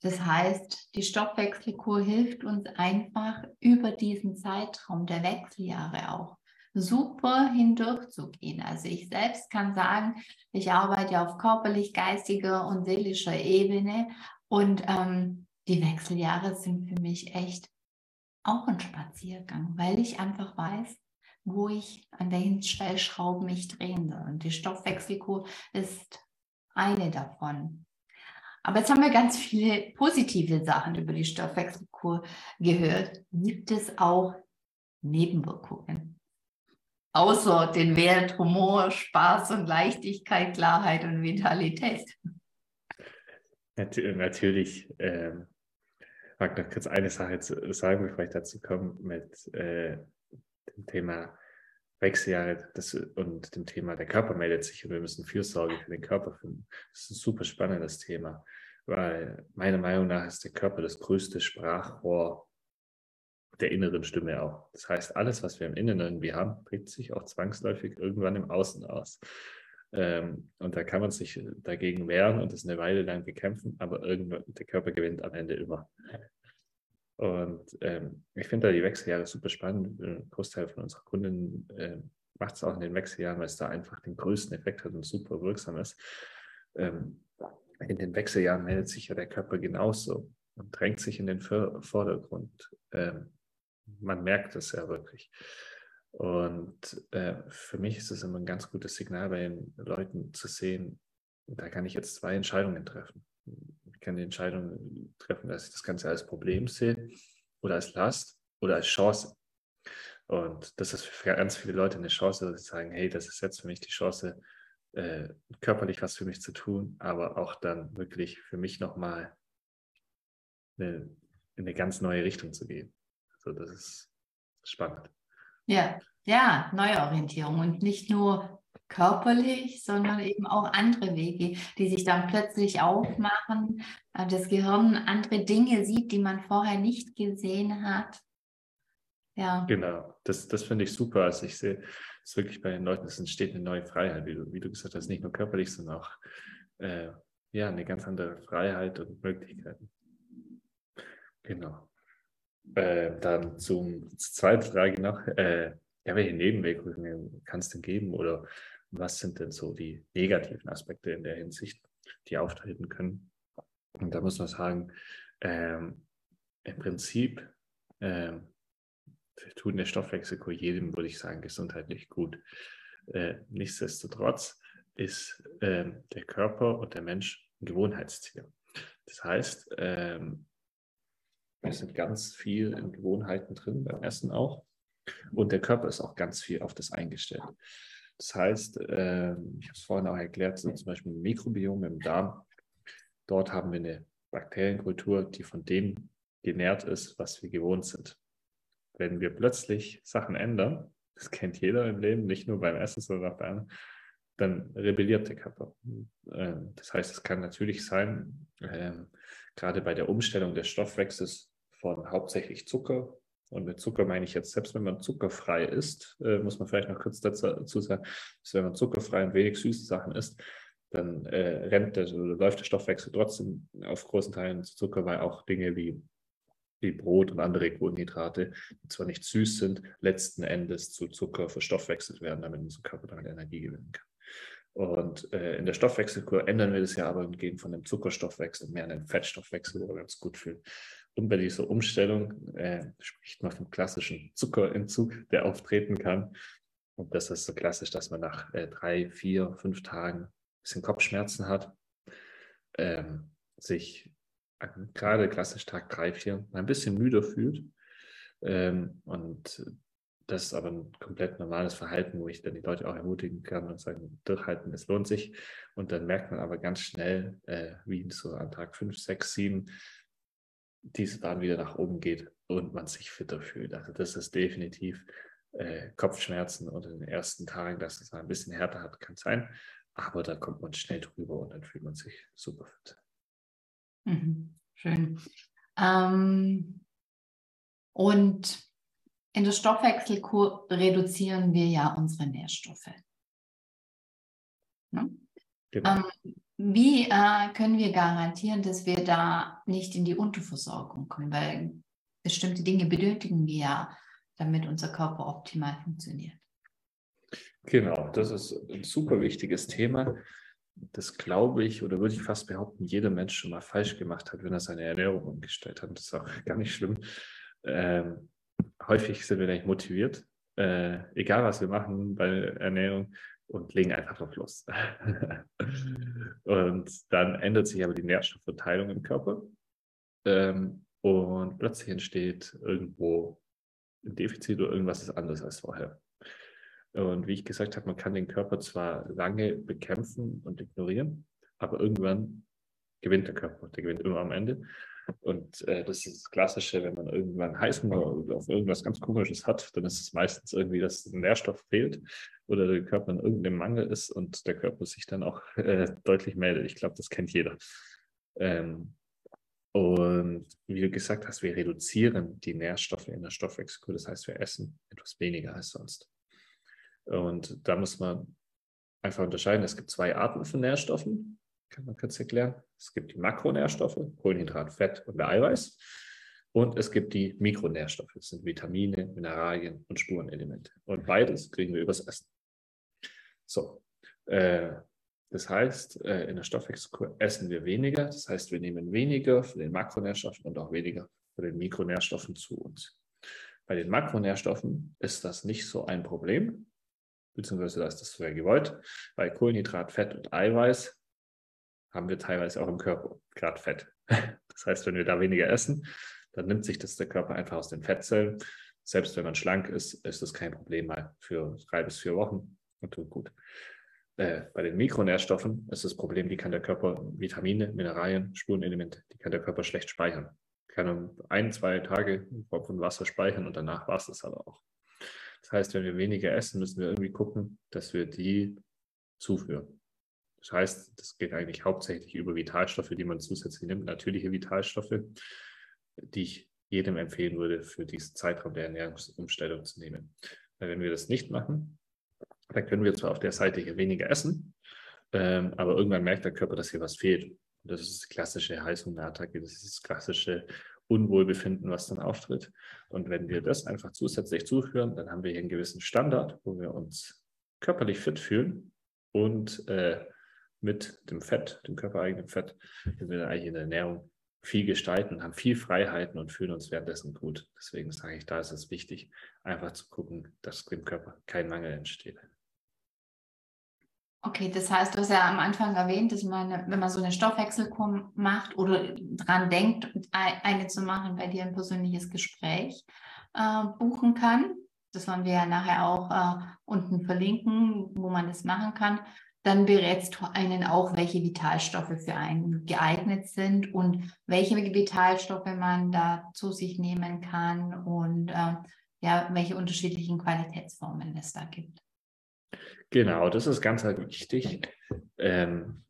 Das heißt, die Stoffwechselkur hilft uns einfach über diesen Zeitraum der Wechseljahre auch super hindurchzugehen. Also ich selbst kann sagen, ich arbeite auf körperlich, geistiger und seelischer Ebene und ähm, die Wechseljahre sind für mich echt auch ein Spaziergang, weil ich einfach weiß, wo ich an den Stellschrauben mich drehen soll. Und die Stoffwechselkur ist eine davon. Aber jetzt haben wir ganz viele positive Sachen über die Stoffwechselkur gehört. Gibt es auch Nebenwirkungen? Außer den Wert Humor, Spaß und Leichtigkeit, Klarheit und Vitalität. Natürlich. Ich mag noch kurz eine Sache sagen, bevor ich dazu komme, mit äh, dem Thema Wechseljahre das, und dem Thema, der Körper meldet sich und wir müssen Fürsorge für den Körper finden. Das ist ein super spannendes Thema, weil meiner Meinung nach ist der Körper das größte Sprachrohr der inneren Stimme auch. Das heißt, alles, was wir im Inneren irgendwie haben, prägt sich auch zwangsläufig irgendwann im Außen aus. Ähm, und da kann man sich dagegen wehren und das eine Weile lang bekämpfen, aber irgendwann der Körper gewinnt am Ende immer. Und ähm, ich finde da die Wechseljahre super spannend. Ein Großteil von unserer Kunden äh, macht es auch in den Wechseljahren, weil es da einfach den größten Effekt hat und super wirksam ist. Ähm, in den Wechseljahren meldet sich ja der Körper genauso und drängt sich in den Vordergrund. Ähm, man merkt es ja wirklich. Und äh, für mich ist es immer ein ganz gutes Signal bei den Leuten zu sehen, da kann ich jetzt zwei Entscheidungen treffen kann die Entscheidung treffen, dass ich das Ganze als Problem sehe oder als Last oder als Chance. Und das ist für ganz viele Leute eine Chance, dass sie sagen, hey, das ist jetzt für mich die Chance, äh, körperlich was für mich zu tun, aber auch dann wirklich für mich nochmal in eine ganz neue Richtung zu gehen. Also das ist spannend. Ja, ja, Neuorientierung und nicht nur körperlich, sondern eben auch andere Wege, die sich dann plötzlich aufmachen, äh, das Gehirn andere Dinge sieht, die man vorher nicht gesehen hat. Ja. Genau, das, das finde ich super. Also ich sehe es wirklich bei den Leuten, es entsteht eine neue Freiheit, wie du, wie du gesagt hast, nicht nur körperlich, sondern auch äh, ja, eine ganz andere Freiheit und Möglichkeiten. Genau. Äh, dann zum, zur zweiten Frage noch. Äh, ja, welche Nebenwirkungen kann es denn geben oder was sind denn so die negativen Aspekte in der Hinsicht, die auftreten können. Und da muss man sagen, ähm, im Prinzip ähm, tut eine Stoffwechselkur jedem, würde ich sagen, gesundheitlich gut. Äh, nichtsdestotrotz ist äh, der Körper und der Mensch ein Gewohnheitstier. Das heißt, ähm, es sind ganz viel in Gewohnheiten drin, beim Essen auch. Und der Körper ist auch ganz viel auf das eingestellt. Das heißt, äh, ich habe es vorhin auch erklärt, so zum Beispiel ein Mikrobiom im Darm. Dort haben wir eine Bakterienkultur, die von dem genährt ist, was wir gewohnt sind. Wenn wir plötzlich Sachen ändern, das kennt jeder im Leben, nicht nur beim Essen, sondern auch bei anderen, dann rebelliert der Körper. Ähm, das heißt, es kann natürlich sein, ähm, gerade bei der Umstellung des Stoffwechsels von hauptsächlich Zucker und mit Zucker meine ich jetzt, selbst wenn man zuckerfrei ist, äh, muss man vielleicht noch kurz dazu sagen, dass wenn man zuckerfrei und wenig süße Sachen isst, dann äh, rennt der, oder läuft der Stoffwechsel trotzdem auf großen Teilen zu Zucker, weil auch Dinge wie, wie Brot und andere Kohlenhydrate, die zwar nicht süß sind, letzten Endes zu Zucker verstoffwechselt werden, damit unser Körper damit Energie gewinnen kann. Und äh, in der Stoffwechselkur ändern wir das ja aber und gehen von dem Zuckerstoffwechsel mehr in den Fettstoffwechsel, wo wir uns gut fühlen. Und bei dieser Umstellung äh, spricht man vom klassischen Zuckerentzug, der auftreten kann. Und das ist so klassisch, dass man nach äh, drei, vier, fünf Tagen ein bisschen Kopfschmerzen hat, ähm, sich gerade klassisch Tag drei, vier ein bisschen müder fühlt ähm, und das ist aber ein komplett normales Verhalten, wo ich dann die Leute auch ermutigen kann und sagen, durchhalten, es lohnt sich. Und dann merkt man aber ganz schnell, äh, wie so an Tag 5, 6, 7 diese Bahn wieder nach oben geht und man sich fitter fühlt. Also das ist definitiv äh, Kopfschmerzen oder in den ersten Tagen, dass es ein bisschen härter hat, kann sein. Aber da kommt man schnell drüber und dann fühlt man sich super fit. Mhm. Schön. Ähm, und in der Stoffwechselkur reduzieren wir ja unsere Nährstoffe. Ne? Genau. Ähm, wie äh, können wir garantieren, dass wir da nicht in die Unterversorgung kommen? Weil bestimmte Dinge benötigen wir ja, damit unser Körper optimal funktioniert. Genau, das ist ein super wichtiges Thema. Das glaube ich, oder würde ich fast behaupten, jeder Mensch schon mal falsch gemacht hat, wenn er seine Ernährung umgestellt hat. Das ist auch gar nicht schlimm. Ähm, häufig sind wir nicht motiviert, äh, egal was wir machen bei Ernährung, und legen einfach drauf los. und dann ändert sich aber die Nährstoffverteilung im Körper. Ähm, und plötzlich entsteht irgendwo ein Defizit oder irgendwas ist anders als vorher. Und wie ich gesagt habe, man kann den Körper zwar lange bekämpfen und ignorieren, aber irgendwann gewinnt der Körper. Der gewinnt immer am Ende. Und äh, das ist das Klassische, wenn man irgendwann Heißhunger auf irgendwas ganz Komisches hat, dann ist es meistens irgendwie, dass ein Nährstoff fehlt oder der Körper in irgendeinem Mangel ist und der Körper sich dann auch äh, deutlich meldet. Ich glaube, das kennt jeder. Ähm, und wie du gesagt hast, wir reduzieren die Nährstoffe in der Stoffwechselkur. Das heißt, wir essen etwas weniger als sonst. Und da muss man einfach unterscheiden. Es gibt zwei Arten von Nährstoffen kann man kurz erklären. Es gibt die Makronährstoffe, Kohlenhydrat, Fett und Eiweiß. Und es gibt die Mikronährstoffe, das sind Vitamine, Mineralien und Spurenelemente. Und beides kriegen wir übers Essen. So, äh, das heißt, äh, in der Stoffwechselkur essen wir weniger. Das heißt, wir nehmen weniger von den Makronährstoffen und auch weniger von den Mikronährstoffen zu uns. Bei den Makronährstoffen ist das nicht so ein Problem, beziehungsweise da ist das sogar gewollt, weil Kohlenhydrat, Fett und Eiweiß haben wir teilweise auch im Körper, gerade Fett. Das heißt, wenn wir da weniger essen, dann nimmt sich das der Körper einfach aus den Fettzellen. Selbst wenn man schlank ist, ist das kein Problem mal für drei bis vier Wochen und tut gut. Äh, bei den Mikronährstoffen ist das Problem, die kann der Körper, Vitamine, Mineralien, Spurenelemente, die kann der Körper schlecht speichern. Kann ein, zwei Tage von Wasser speichern und danach war es das aber auch. Das heißt, wenn wir weniger essen, müssen wir irgendwie gucken, dass wir die zuführen. Das heißt, das geht eigentlich hauptsächlich über Vitalstoffe, die man zusätzlich nimmt, natürliche Vitalstoffe, die ich jedem empfehlen würde, für diesen Zeitraum der Ernährungsumstellung zu nehmen. Weil wenn wir das nicht machen, dann können wir zwar auf der Seite hier weniger essen, ähm, aber irgendwann merkt der Körper, dass hier was fehlt. Und das ist klassische Heißhungerattacke, das ist das klassische Unwohlbefinden, was dann auftritt. Und wenn wir das einfach zusätzlich zuführen, dann haben wir hier einen gewissen Standard, wo wir uns körperlich fit fühlen und äh, mit dem Fett, dem körpereigenen Fett, können wir eigentlich in der Ernährung viel gestalten, haben viel Freiheiten und fühlen uns währenddessen gut. Deswegen sage ich, da ist es wichtig, einfach zu gucken, dass dem Körper kein Mangel entsteht. Okay, das heißt, du hast ja am Anfang erwähnt, dass man, wenn man so eine Stoffwechselkur macht oder dran denkt, eine zu machen, bei dir ein persönliches Gespräch äh, buchen kann. Das wollen wir ja nachher auch äh, unten verlinken, wo man das machen kann dann berätst du einen auch, welche Vitalstoffe für einen geeignet sind und welche Vitalstoffe man da zu sich nehmen kann und äh, ja, welche unterschiedlichen Qualitätsformen es da gibt. Genau, das ist ganz halt wichtig ähm,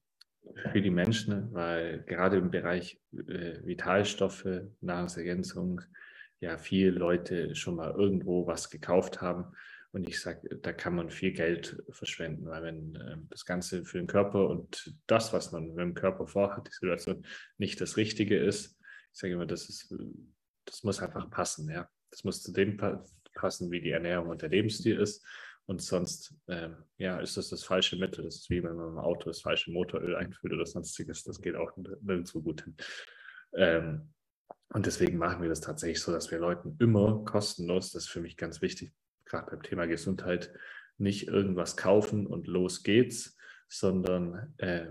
für die Menschen, weil gerade im Bereich äh, Vitalstoffe, Nahrungsergänzung, ja viele Leute schon mal irgendwo was gekauft haben und ich sage, da kann man viel Geld verschwenden, weil wenn äh, das Ganze für den Körper und das, was man mit dem Körper vorhat, die Situation nicht das Richtige ist, ich sage immer, das ist, das muss einfach passen, ja. Das muss zu dem passen, wie die Ernährung und der Lebensstil ist. Und sonst, ähm, ja, ist das das falsche Mittel. Das ist wie wenn man im Auto das falsche Motoröl einfüllt oder sonstiges. Das geht auch nirgendwo gut hin. Ähm, und deswegen machen wir das tatsächlich so, dass wir Leuten immer kostenlos, das ist für mich ganz wichtig, gerade beim Thema Gesundheit, nicht irgendwas kaufen und los geht's, sondern äh,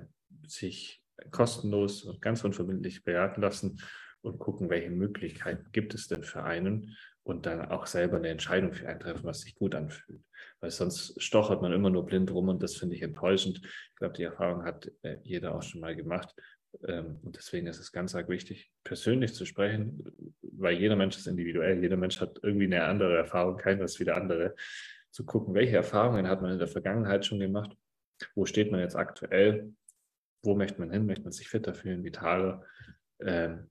sich kostenlos und ganz unverbindlich beraten lassen und gucken, welche Möglichkeiten gibt es denn für einen und dann auch selber eine Entscheidung für einen treffen, was sich gut anfühlt. Weil sonst stochert man immer nur blind rum und das finde ich enttäuschend. Ich glaube, die Erfahrung hat äh, jeder auch schon mal gemacht. Ähm, und deswegen ist es ganz arg wichtig, persönlich zu sprechen, weil jeder Mensch ist individuell. Jeder Mensch hat irgendwie eine andere Erfahrung, keiner ist wie der andere. Zu gucken, welche Erfahrungen hat man in der Vergangenheit schon gemacht, wo steht man jetzt aktuell, wo möchte man hin, möchte man sich fitter fühlen, vitaler. Ähm,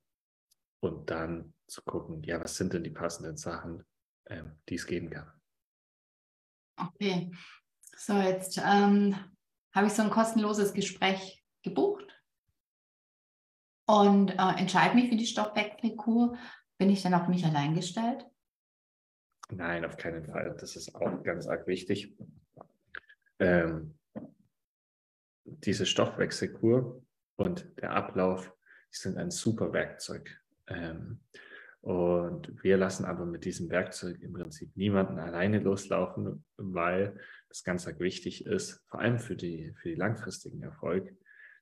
und dann zu gucken, ja, was sind denn die passenden Sachen, ähm, die es geben kann. Okay, so jetzt ähm, habe ich so ein kostenloses Gespräch gebucht und äh, entscheide mich für die Stoffwechselkur. Bin ich dann auf mich allein gestellt? Nein, auf keinen Fall. Das ist auch ganz arg wichtig. Ähm, diese Stoffwechselkur und der Ablauf sind ein super Werkzeug. Ähm, und wir lassen aber mit diesem Werkzeug im Prinzip niemanden alleine loslaufen, weil das ganz wichtig ist, vor allem für, die, für den langfristigen Erfolg,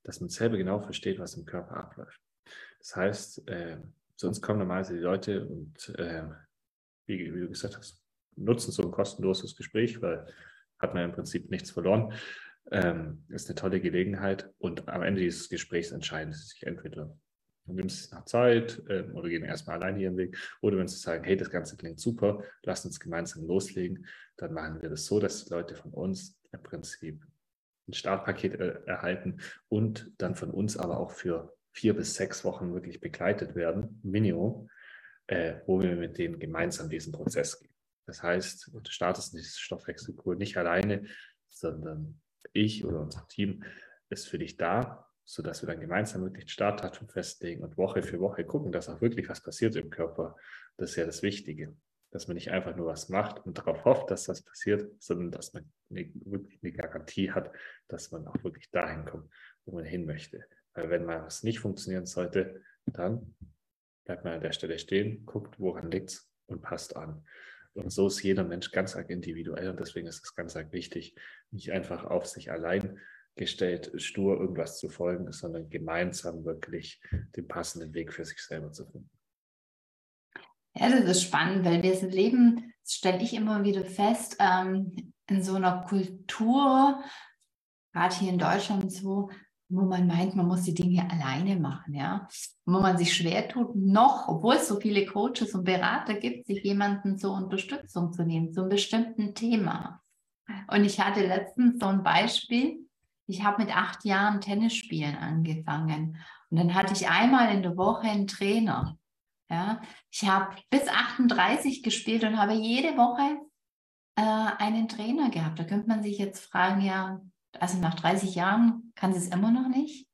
dass man selber genau versteht, was im Körper abläuft. Das heißt, äh, uns kommen normalerweise die Leute und, äh, wie, wie, du gesagt hast, nutzen so ein kostenloses Gespräch, weil hat man im Prinzip nichts verloren. Ähm, ist eine tolle Gelegenheit und am Ende dieses Gesprächs entscheiden sie sich entweder nimmst es nach Zeit äh, oder gehen erstmal allein ihren Weg. Oder wenn sie sagen, hey, das Ganze klingt super, lass uns gemeinsam loslegen, dann machen wir das so, dass die Leute von uns im Prinzip ein Startpaket äh, erhalten und dann von uns aber auch für vier bis sechs Wochen wirklich begleitet werden, Minimum, äh, wo wir mit denen gemeinsam diesen Prozess gehen. Das heißt, du startest diese Stoffwechselkur nicht alleine, sondern ich oder unser Team ist für dich da sodass wir dann gemeinsam wirklich Startdatum festlegen und Woche für Woche gucken, dass auch wirklich was passiert im Körper. Das ist ja das Wichtige, dass man nicht einfach nur was macht und darauf hofft, dass das passiert, sondern dass man eine, wirklich eine Garantie hat, dass man auch wirklich dahin kommt, wo man hin möchte. Weil wenn mal was nicht funktionieren sollte, dann bleibt man an der Stelle stehen, guckt, woran liegt es und passt an. Und so ist jeder Mensch ganz arg individuell und deswegen ist es ganz arg wichtig, nicht einfach auf sich allein gestellt, stur irgendwas zu folgen, sondern gemeinsam wirklich den passenden Weg für sich selber zu finden. Ja, das ist spannend, weil wir leben, das stelle ich immer wieder fest, ähm, in so einer Kultur, gerade hier in Deutschland so, wo man meint, man muss die Dinge alleine machen, ja. wo man sich schwer tut, noch, obwohl es so viele Coaches und Berater gibt, sich jemanden zur Unterstützung zu nehmen, zu einem bestimmten Thema. Und ich hatte letztens so ein Beispiel, ich habe mit acht Jahren Tennisspielen angefangen. Und dann hatte ich einmal in der Woche einen Trainer. Ja, ich habe bis 38 gespielt und habe jede Woche äh, einen Trainer gehabt. Da könnte man sich jetzt fragen, ja, also nach 30 Jahren kann sie es immer noch nicht.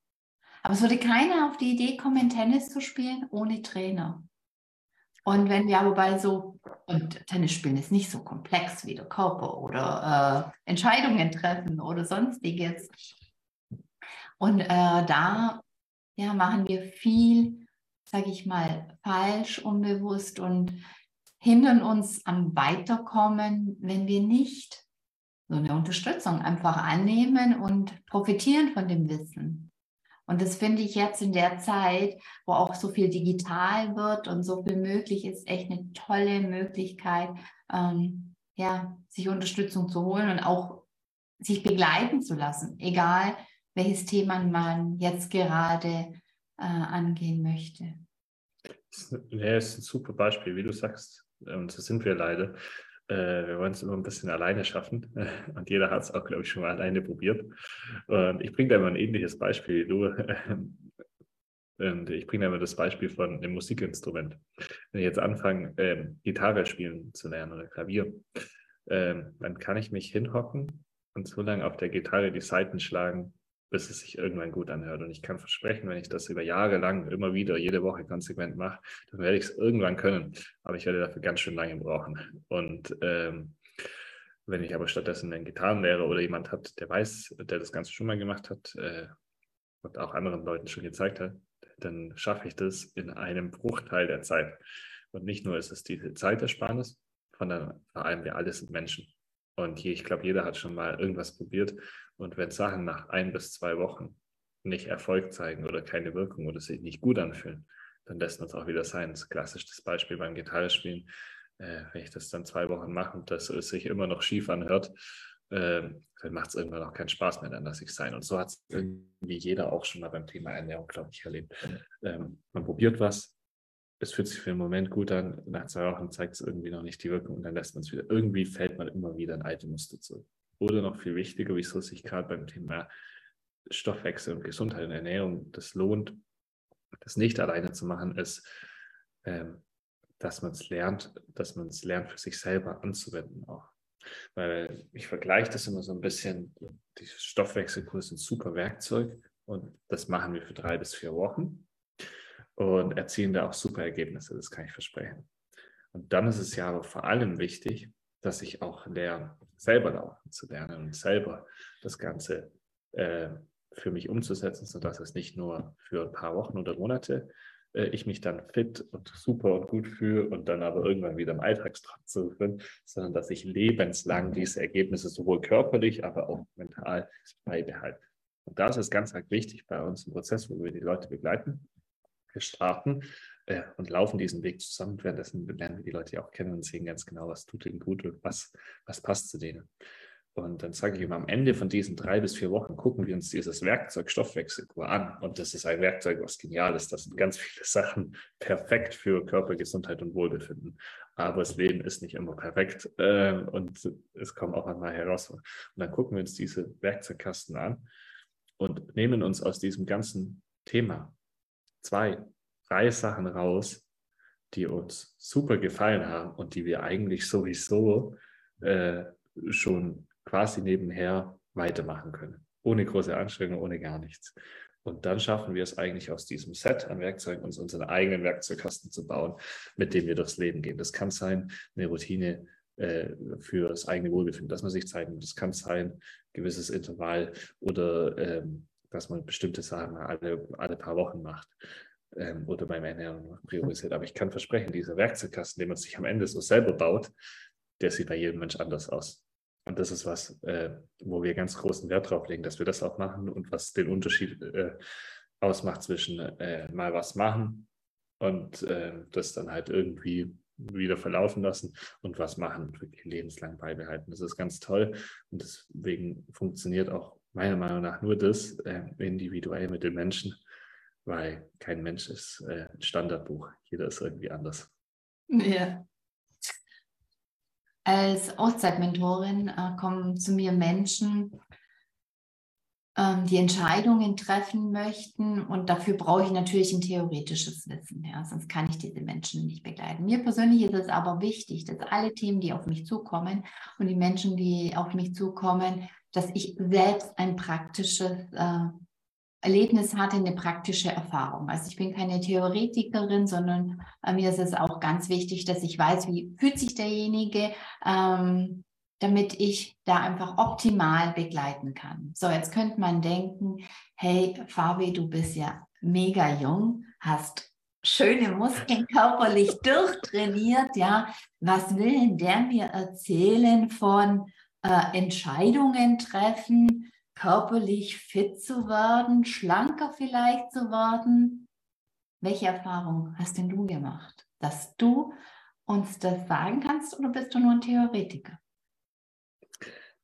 Aber es würde keiner auf die Idee kommen, Tennis zu spielen ohne Trainer. Und wenn wir aber bei so, und Tennis spielen ist nicht so komplex wie der Körper oder äh, Entscheidungen treffen oder sonstiges. Und äh, da ja, machen wir viel, sage ich mal, falsch, unbewusst und hindern uns am Weiterkommen, wenn wir nicht so eine Unterstützung einfach annehmen und profitieren von dem Wissen. Und das finde ich jetzt in der Zeit, wo auch so viel digital wird und so viel möglich ist, echt eine tolle Möglichkeit, ähm, ja, sich Unterstützung zu holen und auch sich begleiten zu lassen, egal welches Thema man jetzt gerade äh, angehen möchte. Ja, ist ein super Beispiel, wie du sagst. Und so sind wir leider. Äh, wir wollen es immer ein bisschen alleine schaffen. Und jeder hat es auch, glaube ich, schon mal alleine probiert. Und ich bringe da immer ein ähnliches Beispiel wie du. Und ich bringe da immer das Beispiel von einem Musikinstrument. Wenn ich jetzt anfange, ähm, Gitarre spielen zu lernen oder Klavier, ähm, dann kann ich mich hinhocken und so lange auf der Gitarre die Saiten schlagen, bis es sich irgendwann gut anhört. Und ich kann versprechen, wenn ich das über Jahre lang immer wieder, jede Woche konsequent mache, dann werde ich es irgendwann können. Aber ich werde dafür ganz schön lange brauchen. Und ähm, wenn ich aber stattdessen einen Gitarrenlehrer oder jemand hat, der weiß, der das Ganze schon mal gemacht hat äh, und auch anderen Leuten schon gezeigt hat, dann schaffe ich das in einem Bruchteil der Zeit. Und nicht nur ist es diese Zeitersparnis, sondern vor allem wir alle sind Menschen. Und ich glaube, jeder hat schon mal irgendwas probiert und wenn Sachen nach ein bis zwei Wochen nicht Erfolg zeigen oder keine Wirkung oder sich nicht gut anfühlen, dann lässt man es auch wieder sein. Das ist klassisch das Beispiel beim Gitarrespielen. äh, wenn ich das dann zwei Wochen mache und das sich immer noch schief anhört, äh, dann macht es irgendwann auch keinen Spaß mehr, dann lasse ich es sein. Und so hat es irgendwie jeder auch schon mal beim Thema Ernährung, glaube ich, erlebt. Ähm, man probiert was, es fühlt sich für einen Moment gut an, nach zwei Wochen zeigt es irgendwie noch nicht die Wirkung und dann lässt man es wieder. Irgendwie fällt man immer wieder in alte Muster zurück. Oder noch viel wichtiger, wieso sich gerade beim Thema Stoffwechsel und Gesundheit und Ernährung das lohnt, das nicht alleine zu machen, ist, ähm, dass man es lernt, dass man es lernt, für sich selber anzuwenden auch. Weil ich vergleiche das immer so ein bisschen, die Stoffwechselkurs ist ein super Werkzeug und das machen wir für drei bis vier Wochen und erzielen da auch super Ergebnisse, das kann ich versprechen. Und dann ist es ja aber vor allem wichtig, dass ich auch lerne, selber laufen zu lernen und selber das Ganze äh, für mich umzusetzen, sodass es nicht nur für ein paar Wochen oder Monate äh, ich mich dann fit und super und gut fühle und dann aber irgendwann wieder im Alltagstrakt zu bin, sondern dass ich lebenslang diese Ergebnisse sowohl körperlich, aber auch mental beibehalte. Und da ist ganz arg wichtig bei uns im Prozess, wo wir die Leute begleiten. Wir starten äh, und laufen diesen Weg zusammen. Währenddessen lernen wir die Leute auch kennen und sehen ganz genau, was tut ihnen gut und was, was passt zu denen. Und dann sage ich immer, am Ende von diesen drei bis vier Wochen gucken wir uns dieses Werkzeug Stoffwechselkur an. Und das ist ein Werkzeug, was genial ist. Das sind ganz viele Sachen perfekt für Körpergesundheit und Wohlbefinden. Aber das Leben ist nicht immer perfekt äh, und es kommen auch einmal Herausforderungen. Und dann gucken wir uns diese Werkzeugkasten an und nehmen uns aus diesem ganzen Thema zwei, drei Sachen raus, die uns super gefallen haben und die wir eigentlich sowieso äh, schon quasi nebenher weitermachen können. Ohne große Anstrengung, ohne gar nichts. Und dann schaffen wir es eigentlich aus diesem Set an Werkzeugen uns unseren eigenen Werkzeugkasten zu bauen, mit dem wir durchs Leben gehen. Das kann sein, eine Routine äh, für das eigene Wohlbefinden, dass man sich nimmt. Das kann sein, gewisses Intervall oder ähm, dass man bestimmte Sachen alle, alle paar Wochen macht ähm, oder beim Ernährung priorisiert. Aber ich kann versprechen, dieser Werkzeugkasten, den man sich am Ende so selber baut, der sieht bei jedem Mensch anders aus. Und das ist was, äh, wo wir ganz großen Wert drauf legen, dass wir das auch machen und was den Unterschied äh, ausmacht zwischen äh, mal was machen und äh, das dann halt irgendwie wieder verlaufen lassen und was machen und wirklich lebenslang beibehalten. Das ist ganz toll und deswegen funktioniert auch meiner Meinung nach nur das äh, individuell mit den Menschen, weil kein Mensch ist äh, ein Standardbuch. Jeder ist irgendwie anders. Ja. Als Auszeitmentorin äh, kommen zu mir Menschen, ähm, die Entscheidungen treffen möchten. Und dafür brauche ich natürlich ein theoretisches Wissen. Ja, sonst kann ich diese Menschen nicht begleiten. Mir persönlich ist es aber wichtig, dass alle Themen, die auf mich zukommen und die Menschen, die auf mich zukommen, dass ich selbst ein praktisches äh, Erlebnis hatte, eine praktische Erfahrung. Also ich bin keine Theoretikerin, sondern äh, mir ist es auch ganz wichtig, dass ich weiß, wie fühlt sich derjenige, ähm, damit ich da einfach optimal begleiten kann. So, jetzt könnte man denken, hey Fabi, du bist ja mega jung, hast schöne Muskeln körperlich durchtrainiert, ja. Was will denn der mir erzählen von äh, Entscheidungen treffen? körperlich fit zu werden, schlanker vielleicht zu werden. Welche Erfahrung hast denn du gemacht, dass du uns das sagen kannst oder bist du nur ein Theoretiker?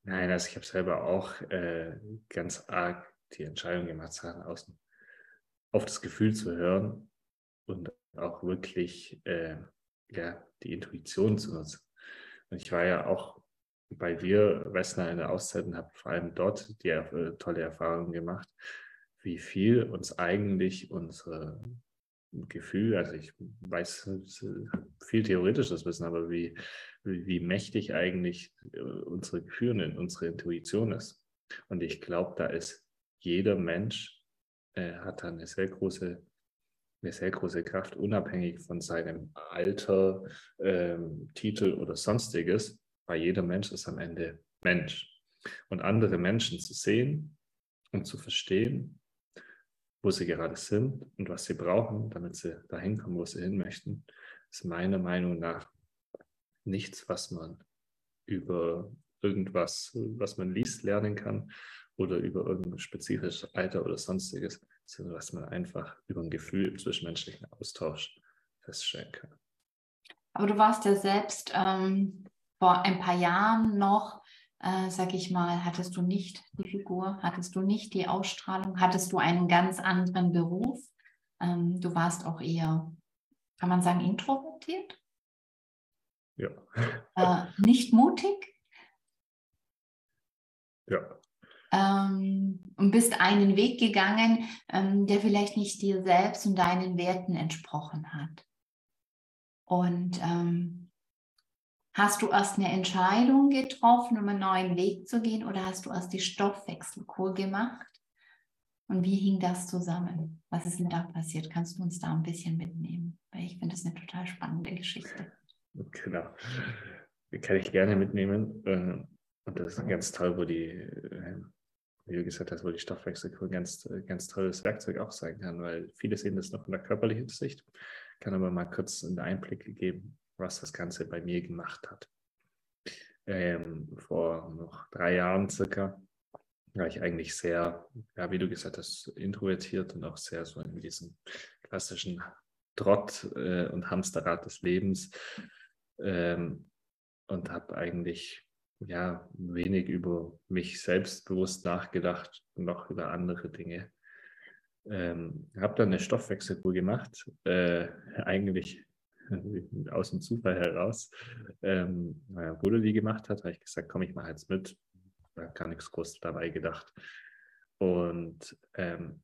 Nein, also ich habe selber auch äh, ganz arg die Entscheidung gemacht, Sachen außen auf das Gefühl zu hören und auch wirklich äh, ja, die Intuition zu nutzen. Und ich war ja auch bei dir, Wessner, in der Auszeit und habe vor allem dort die äh, tolle Erfahrung gemacht, wie viel uns eigentlich unsere Gefühl, also ich weiß viel theoretisches Wissen, aber wie, wie, mächtig eigentlich äh, unsere Gefühle unsere Intuition ist. Und ich glaube, da ist jeder Mensch, äh, hat da eine sehr große eine sehr große Kraft, unabhängig von seinem Alter, ähm, Titel oder sonstiges, weil jeder Mensch ist am Ende Mensch. Und andere Menschen zu sehen und zu verstehen, wo sie gerade sind und was sie brauchen, damit sie dahin kommen, wo sie hin möchten, ist meiner Meinung nach nichts, was man über irgendwas, was man liest, lernen kann oder über irgendein spezifisches Alter oder sonstiges, sondern was man einfach über ein Gefühl im zwischenmenschlichen Austausch feststellen kann. Aber du warst ja selbst ähm, vor ein paar Jahren noch, äh, sag ich mal, hattest du nicht die Figur, hattest du nicht die Ausstrahlung, hattest du einen ganz anderen Beruf. Ähm, du warst auch eher, kann man sagen, introvertiert? Ja. Äh, nicht mutig? Ja. Ähm, und bist einen Weg gegangen, ähm, der vielleicht nicht dir selbst und deinen Werten entsprochen hat. Und ähm, hast du erst eine Entscheidung getroffen, um einen neuen Weg zu gehen, oder hast du erst die Stoffwechselkur gemacht? Und wie hing das zusammen? Was ist denn da passiert? Kannst du uns da ein bisschen mitnehmen? Weil ich finde das eine total spannende Geschichte. Genau. Kann ich gerne mitnehmen. Äh, und das ist ganz toll, wo die, äh, wie du gesagt hast, wo die Stoffwechselkur ganz, ganz tolles Werkzeug auch sein kann, weil viele sehen das noch von der körperlichen Sicht. Ich kann aber mal kurz einen Einblick geben, was das Ganze bei mir gemacht hat. Ähm, vor noch drei Jahren circa war ich eigentlich sehr, ja, wie du gesagt hast, introvertiert und auch sehr so in diesem klassischen Trott äh, und Hamsterrad des Lebens ähm, und habe eigentlich ja wenig über mich selbst bewusst nachgedacht, noch über andere Dinge. Ähm, habe dann eine Stoffwechselkur gemacht, äh, eigentlich aus dem Zufall heraus, ähm, Bruder die gemacht hat, habe ich gesagt, komm, ich mache jetzt mit. Da gar nichts groß dabei gedacht. Und ähm,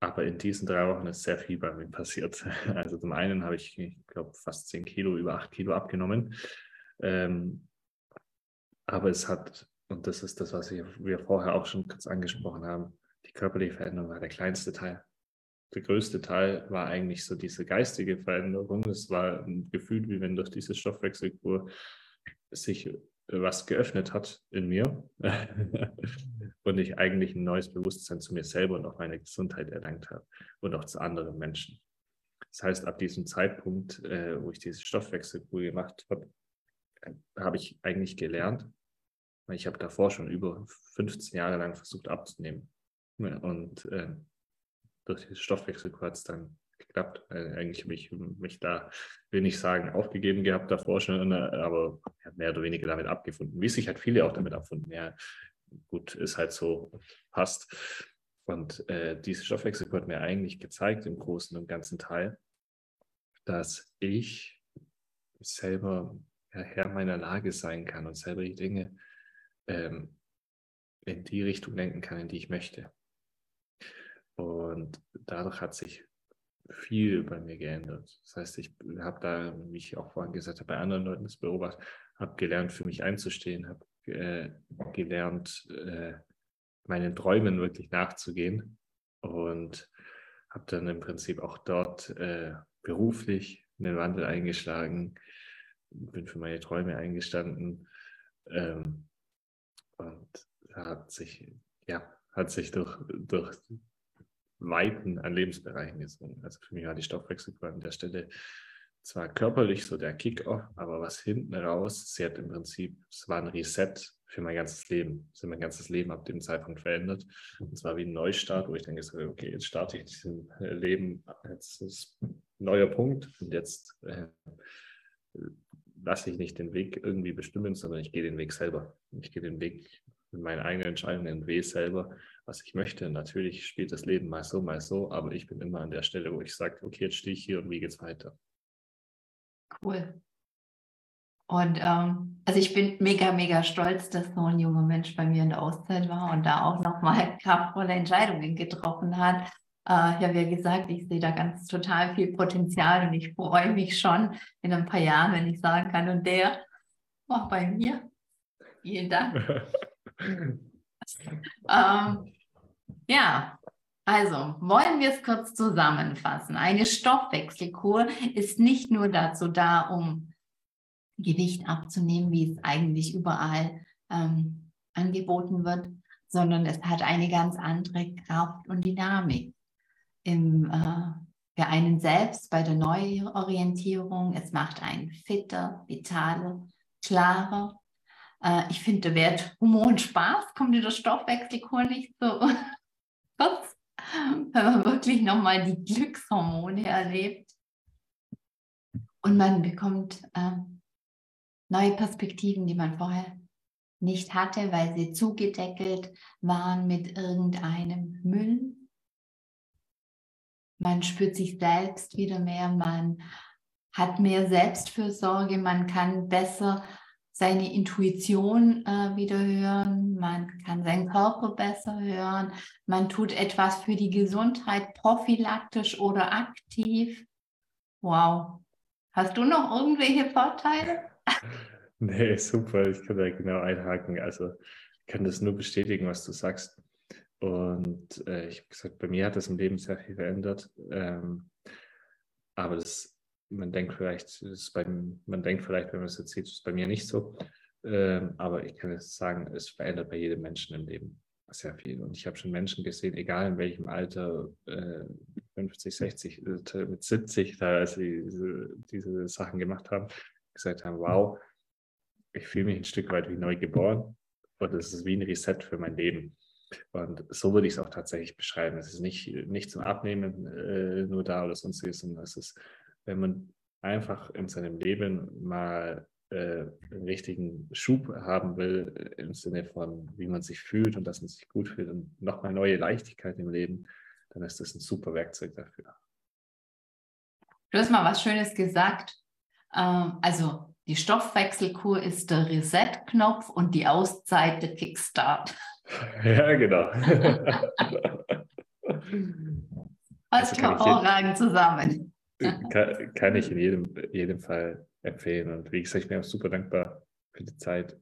aber in diesen drei Wochen ist sehr viel bei mir passiert. Also zum einen habe ich, ich glaube, fast 10 Kilo, über 8 Kilo abgenommen. Ähm, aber es hat, und das ist das, was wir vorher auch schon kurz angesprochen haben, die körperliche Veränderung war der kleinste Teil. Der größte Teil war eigentlich so diese geistige Veränderung. Es war ein Gefühl, wie wenn durch diese Stoffwechselkur sich was geöffnet hat in mir und ich eigentlich ein neues Bewusstsein zu mir selber und auch meine Gesundheit erlangt habe und auch zu anderen Menschen. Das heißt, ab diesem Zeitpunkt, äh, wo ich diese Stoffwechselkur gemacht habe, äh, habe ich eigentlich gelernt, weil ich habe davor schon über 15 Jahre lang versucht abzunehmen. Und äh, durch hat es dann geklappt. Äh, eigentlich habe ich mich da, will ich sagen, aufgegeben gehabt davor schon, äh, aber mehr oder weniger damit abgefunden. Wie sich halt viele auch damit abgefunden. Ja, gut, ist halt so, passt. Und äh, diese Stoffwechselkur hat mir eigentlich gezeigt, im Großen und ganzen Teil, dass ich selber Herr meiner Lage sein kann und selber die Dinge ähm, in die Richtung lenken kann, in die ich möchte. Und dadurch hat sich viel bei mir geändert. Das heißt, ich habe da, wie ich auch vorhin gesagt habe, bei anderen Leuten das beobachtet, habe gelernt, für mich einzustehen, habe äh, gelernt, äh, meinen Träumen wirklich nachzugehen und habe dann im Prinzip auch dort äh, beruflich einen Wandel eingeschlagen, bin für meine Träume eingestanden ähm, und hat sich, ja, hat sich durch, durch Weiten an Lebensbereichen gesungen. Also für mich war die Stoffwechselkur an der Stelle zwar körperlich so der Kick-off, aber was hinten raus, sie hat im Prinzip, es war ein Reset für mein ganzes Leben. Es hat mein ganzes Leben ab dem Zeitpunkt verändert. Und es war wie ein Neustart, wo ich dann gesagt habe, okay, jetzt starte ich diesen Leben, jetzt ist ein neuer Punkt und jetzt äh, lasse ich nicht den Weg irgendwie bestimmen, sondern ich gehe den Weg selber. Ich gehe den Weg mit meinen eigenen Entscheidungen Weg selber was ich möchte. Natürlich spielt das Leben mal so, mal so, aber ich bin immer an der Stelle, wo ich sage, okay, jetzt stehe ich hier und wie geht's weiter. Cool. Und ähm, also ich bin mega, mega stolz, dass so ein junger Mensch bei mir in der Auszeit war und da auch nochmal kraftvolle Entscheidungen getroffen hat. Äh, ich habe ja gesagt, ich sehe da ganz total viel Potenzial und ich freue mich schon in ein paar Jahren, wenn ich sagen kann, und der war bei mir. Vielen Dank. ähm, ja, also wollen wir es kurz zusammenfassen. Eine Stoffwechselkur ist nicht nur dazu da, um Gewicht abzunehmen, wie es eigentlich überall ähm, angeboten wird, sondern es hat eine ganz andere Kraft und Dynamik. Im, äh, für einen selbst bei der Neuorientierung. Es macht einen fitter, vitaler, klarer. Äh, ich finde, der Wert Humor und Spaß kommt in der Stoffwechselkur nicht so kurz, wenn man wirklich nochmal die Glückshormone erlebt. Und man bekommt äh, neue Perspektiven, die man vorher nicht hatte, weil sie zugedeckelt waren mit irgendeinem Müll. Man spürt sich selbst wieder mehr, man hat mehr Selbstfürsorge, man kann besser seine Intuition äh, wieder hören, man kann seinen Körper besser hören, man tut etwas für die Gesundheit prophylaktisch oder aktiv. Wow. Hast du noch irgendwelche Vorteile? Nee, super, ich kann da genau einhaken. Also ich kann das nur bestätigen, was du sagst. Und äh, ich habe gesagt, bei mir hat das im Leben sehr viel verändert. Ähm, aber das, man denkt vielleicht, das bei, man denkt vielleicht, wenn man es sieht, ist bei mir nicht so. Ähm, aber ich kann jetzt sagen, es verändert bei jedem Menschen im Leben sehr viel. Und ich habe schon Menschen gesehen, egal in welchem Alter, äh, 50, 60, äh, mit 70, da als sie diese, diese Sachen gemacht haben, gesagt haben, wow, ich fühle mich ein Stück weit wie neu geboren und es ist wie ein Reset für mein Leben. Und so würde ich es auch tatsächlich beschreiben. Es ist nicht, nicht zum Abnehmen äh, nur da oder sonstiges, sondern es ist, wenn man einfach in seinem Leben mal äh, einen richtigen Schub haben will, äh, im Sinne von, wie man sich fühlt und dass man sich gut fühlt und nochmal neue Leichtigkeit im Leben, dann ist das ein super Werkzeug dafür. Du hast mal was Schönes gesagt. Ähm, also die Stoffwechselkur ist der Reset-Knopf und die Auszeit der Kickstart. Ja, genau. Passt also hervorragend zusammen. Kann, kann, ich in jedem, jedem Fall empfehlen. Und wie gesagt, ich bin auch super dankbar für die Zeit,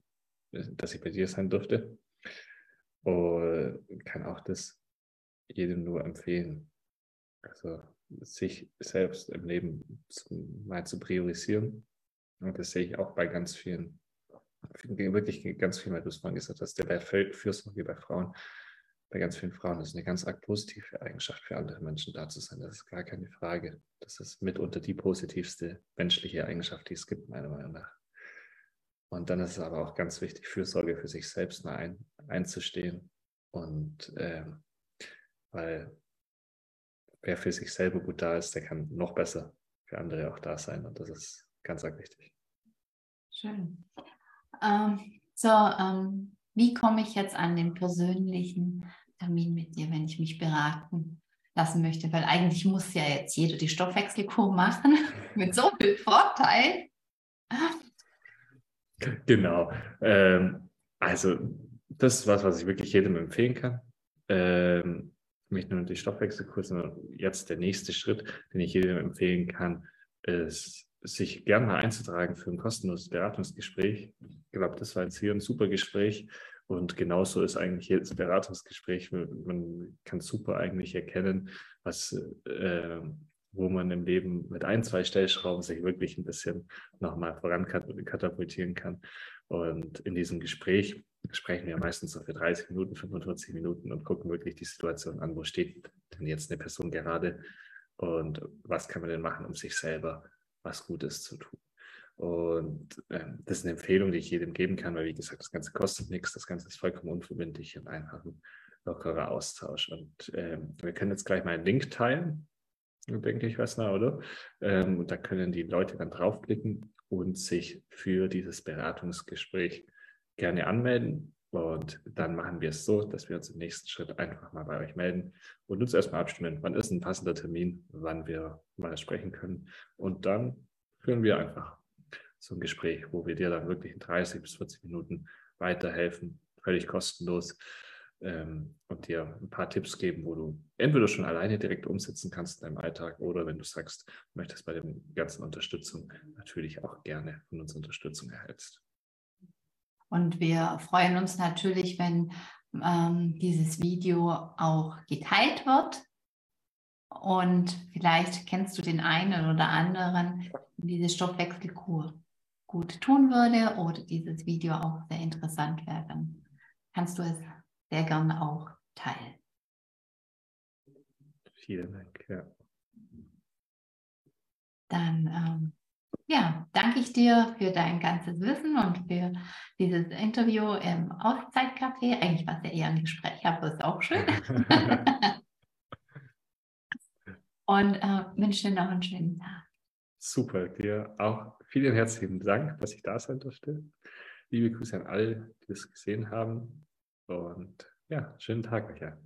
dass ich bei dir sein durfte. Und kann auch das jedem nur empfehlen. Also sich selbst im Leben mal zu priorisieren und das sehe ich auch bei ganz vielen, wirklich ganz vielen, weil du es vorhin gesagt hast, der Fürsorge bei Frauen, bei ganz vielen Frauen ist eine ganz arg positive Eigenschaft für andere Menschen da zu sein. Das ist gar keine Frage. Das ist mitunter die positivste menschliche Eigenschaft, die es gibt, meiner Meinung nach. Und dann ist es aber auch ganz wichtig, Fürsorge für sich selbst ein, einzustehen. Und äh, weil wer für sich selber gut da ist, der kann noch besser für andere auch da sein. Und das ist ganz arg wichtig. Schön. Ähm, so, ähm, wie komme ich jetzt an den persönlichen Termin mit dir, wenn ich mich beraten lassen möchte? Weil eigentlich muss ja jetzt jeder die Stoffwechselkur machen mit so viel Vorteil. Genau. Ähm, also das ist was, was ich wirklich jedem empfehlen kann. Ähm, nicht nur die Stoffwechselkur, sondern jetzt der nächste Schritt, den ich jedem empfehlen kann, ist sich gerne mal einzutragen für ein kostenloses Beratungsgespräch. Ich glaube, das war jetzt hier ein super Gespräch. Und genauso ist eigentlich jedes Beratungsgespräch. Man kann super eigentlich erkennen, was, äh, wo man im Leben mit ein, zwei Stellschrauben sich wirklich ein bisschen nochmal voran katapultieren kann. Und in diesem Gespräch sprechen wir meistens so für 30 Minuten, 45 Minuten und gucken wirklich die Situation an, wo steht denn jetzt eine Person gerade und was kann man denn machen, um sich selber was Gutes zu tun. Und ähm, das ist eine Empfehlung, die ich jedem geben kann, weil wie gesagt, das Ganze kostet nichts, das Ganze ist vollkommen unverbindlich und einfach ein lockerer Austausch. Und ähm, wir können jetzt gleich mal einen Link teilen, denke ich, was oder? Ähm, und da können die Leute dann draufklicken und sich für dieses Beratungsgespräch gerne anmelden. Und dann machen wir es so, dass wir uns im nächsten Schritt einfach mal bei euch melden und uns erstmal abstimmen, wann ist ein passender Termin, wann wir mal sprechen können. Und dann führen wir einfach so ein Gespräch, wo wir dir dann wirklich in 30 bis 40 Minuten weiterhelfen, völlig kostenlos ähm, und dir ein paar Tipps geben, wo du entweder schon alleine direkt umsetzen kannst in deinem Alltag oder wenn du sagst, möchtest bei der ganzen Unterstützung natürlich auch gerne von uns Unterstützung erhältst. Und wir freuen uns natürlich, wenn ähm, dieses Video auch geteilt wird. Und vielleicht kennst du den einen oder anderen, diese Stoffwechselkur gut tun würde oder dieses Video auch sehr interessant wäre. Dann kannst du es sehr gerne auch teilen. Vielen Dank. Ja. Dann ähm, ja, danke ich dir für dein ganzes Wissen und für dieses Interview im Auszeitcafé. Eigentlich war es ja eher ein Gespräch, aber ist auch schön. und äh, wünsche dir noch einen schönen Tag. Super, dir auch vielen herzlichen Dank, dass ich da sein durfte. Liebe Grüße an alle, die das gesehen haben. Und ja, schönen Tag euch. Ja.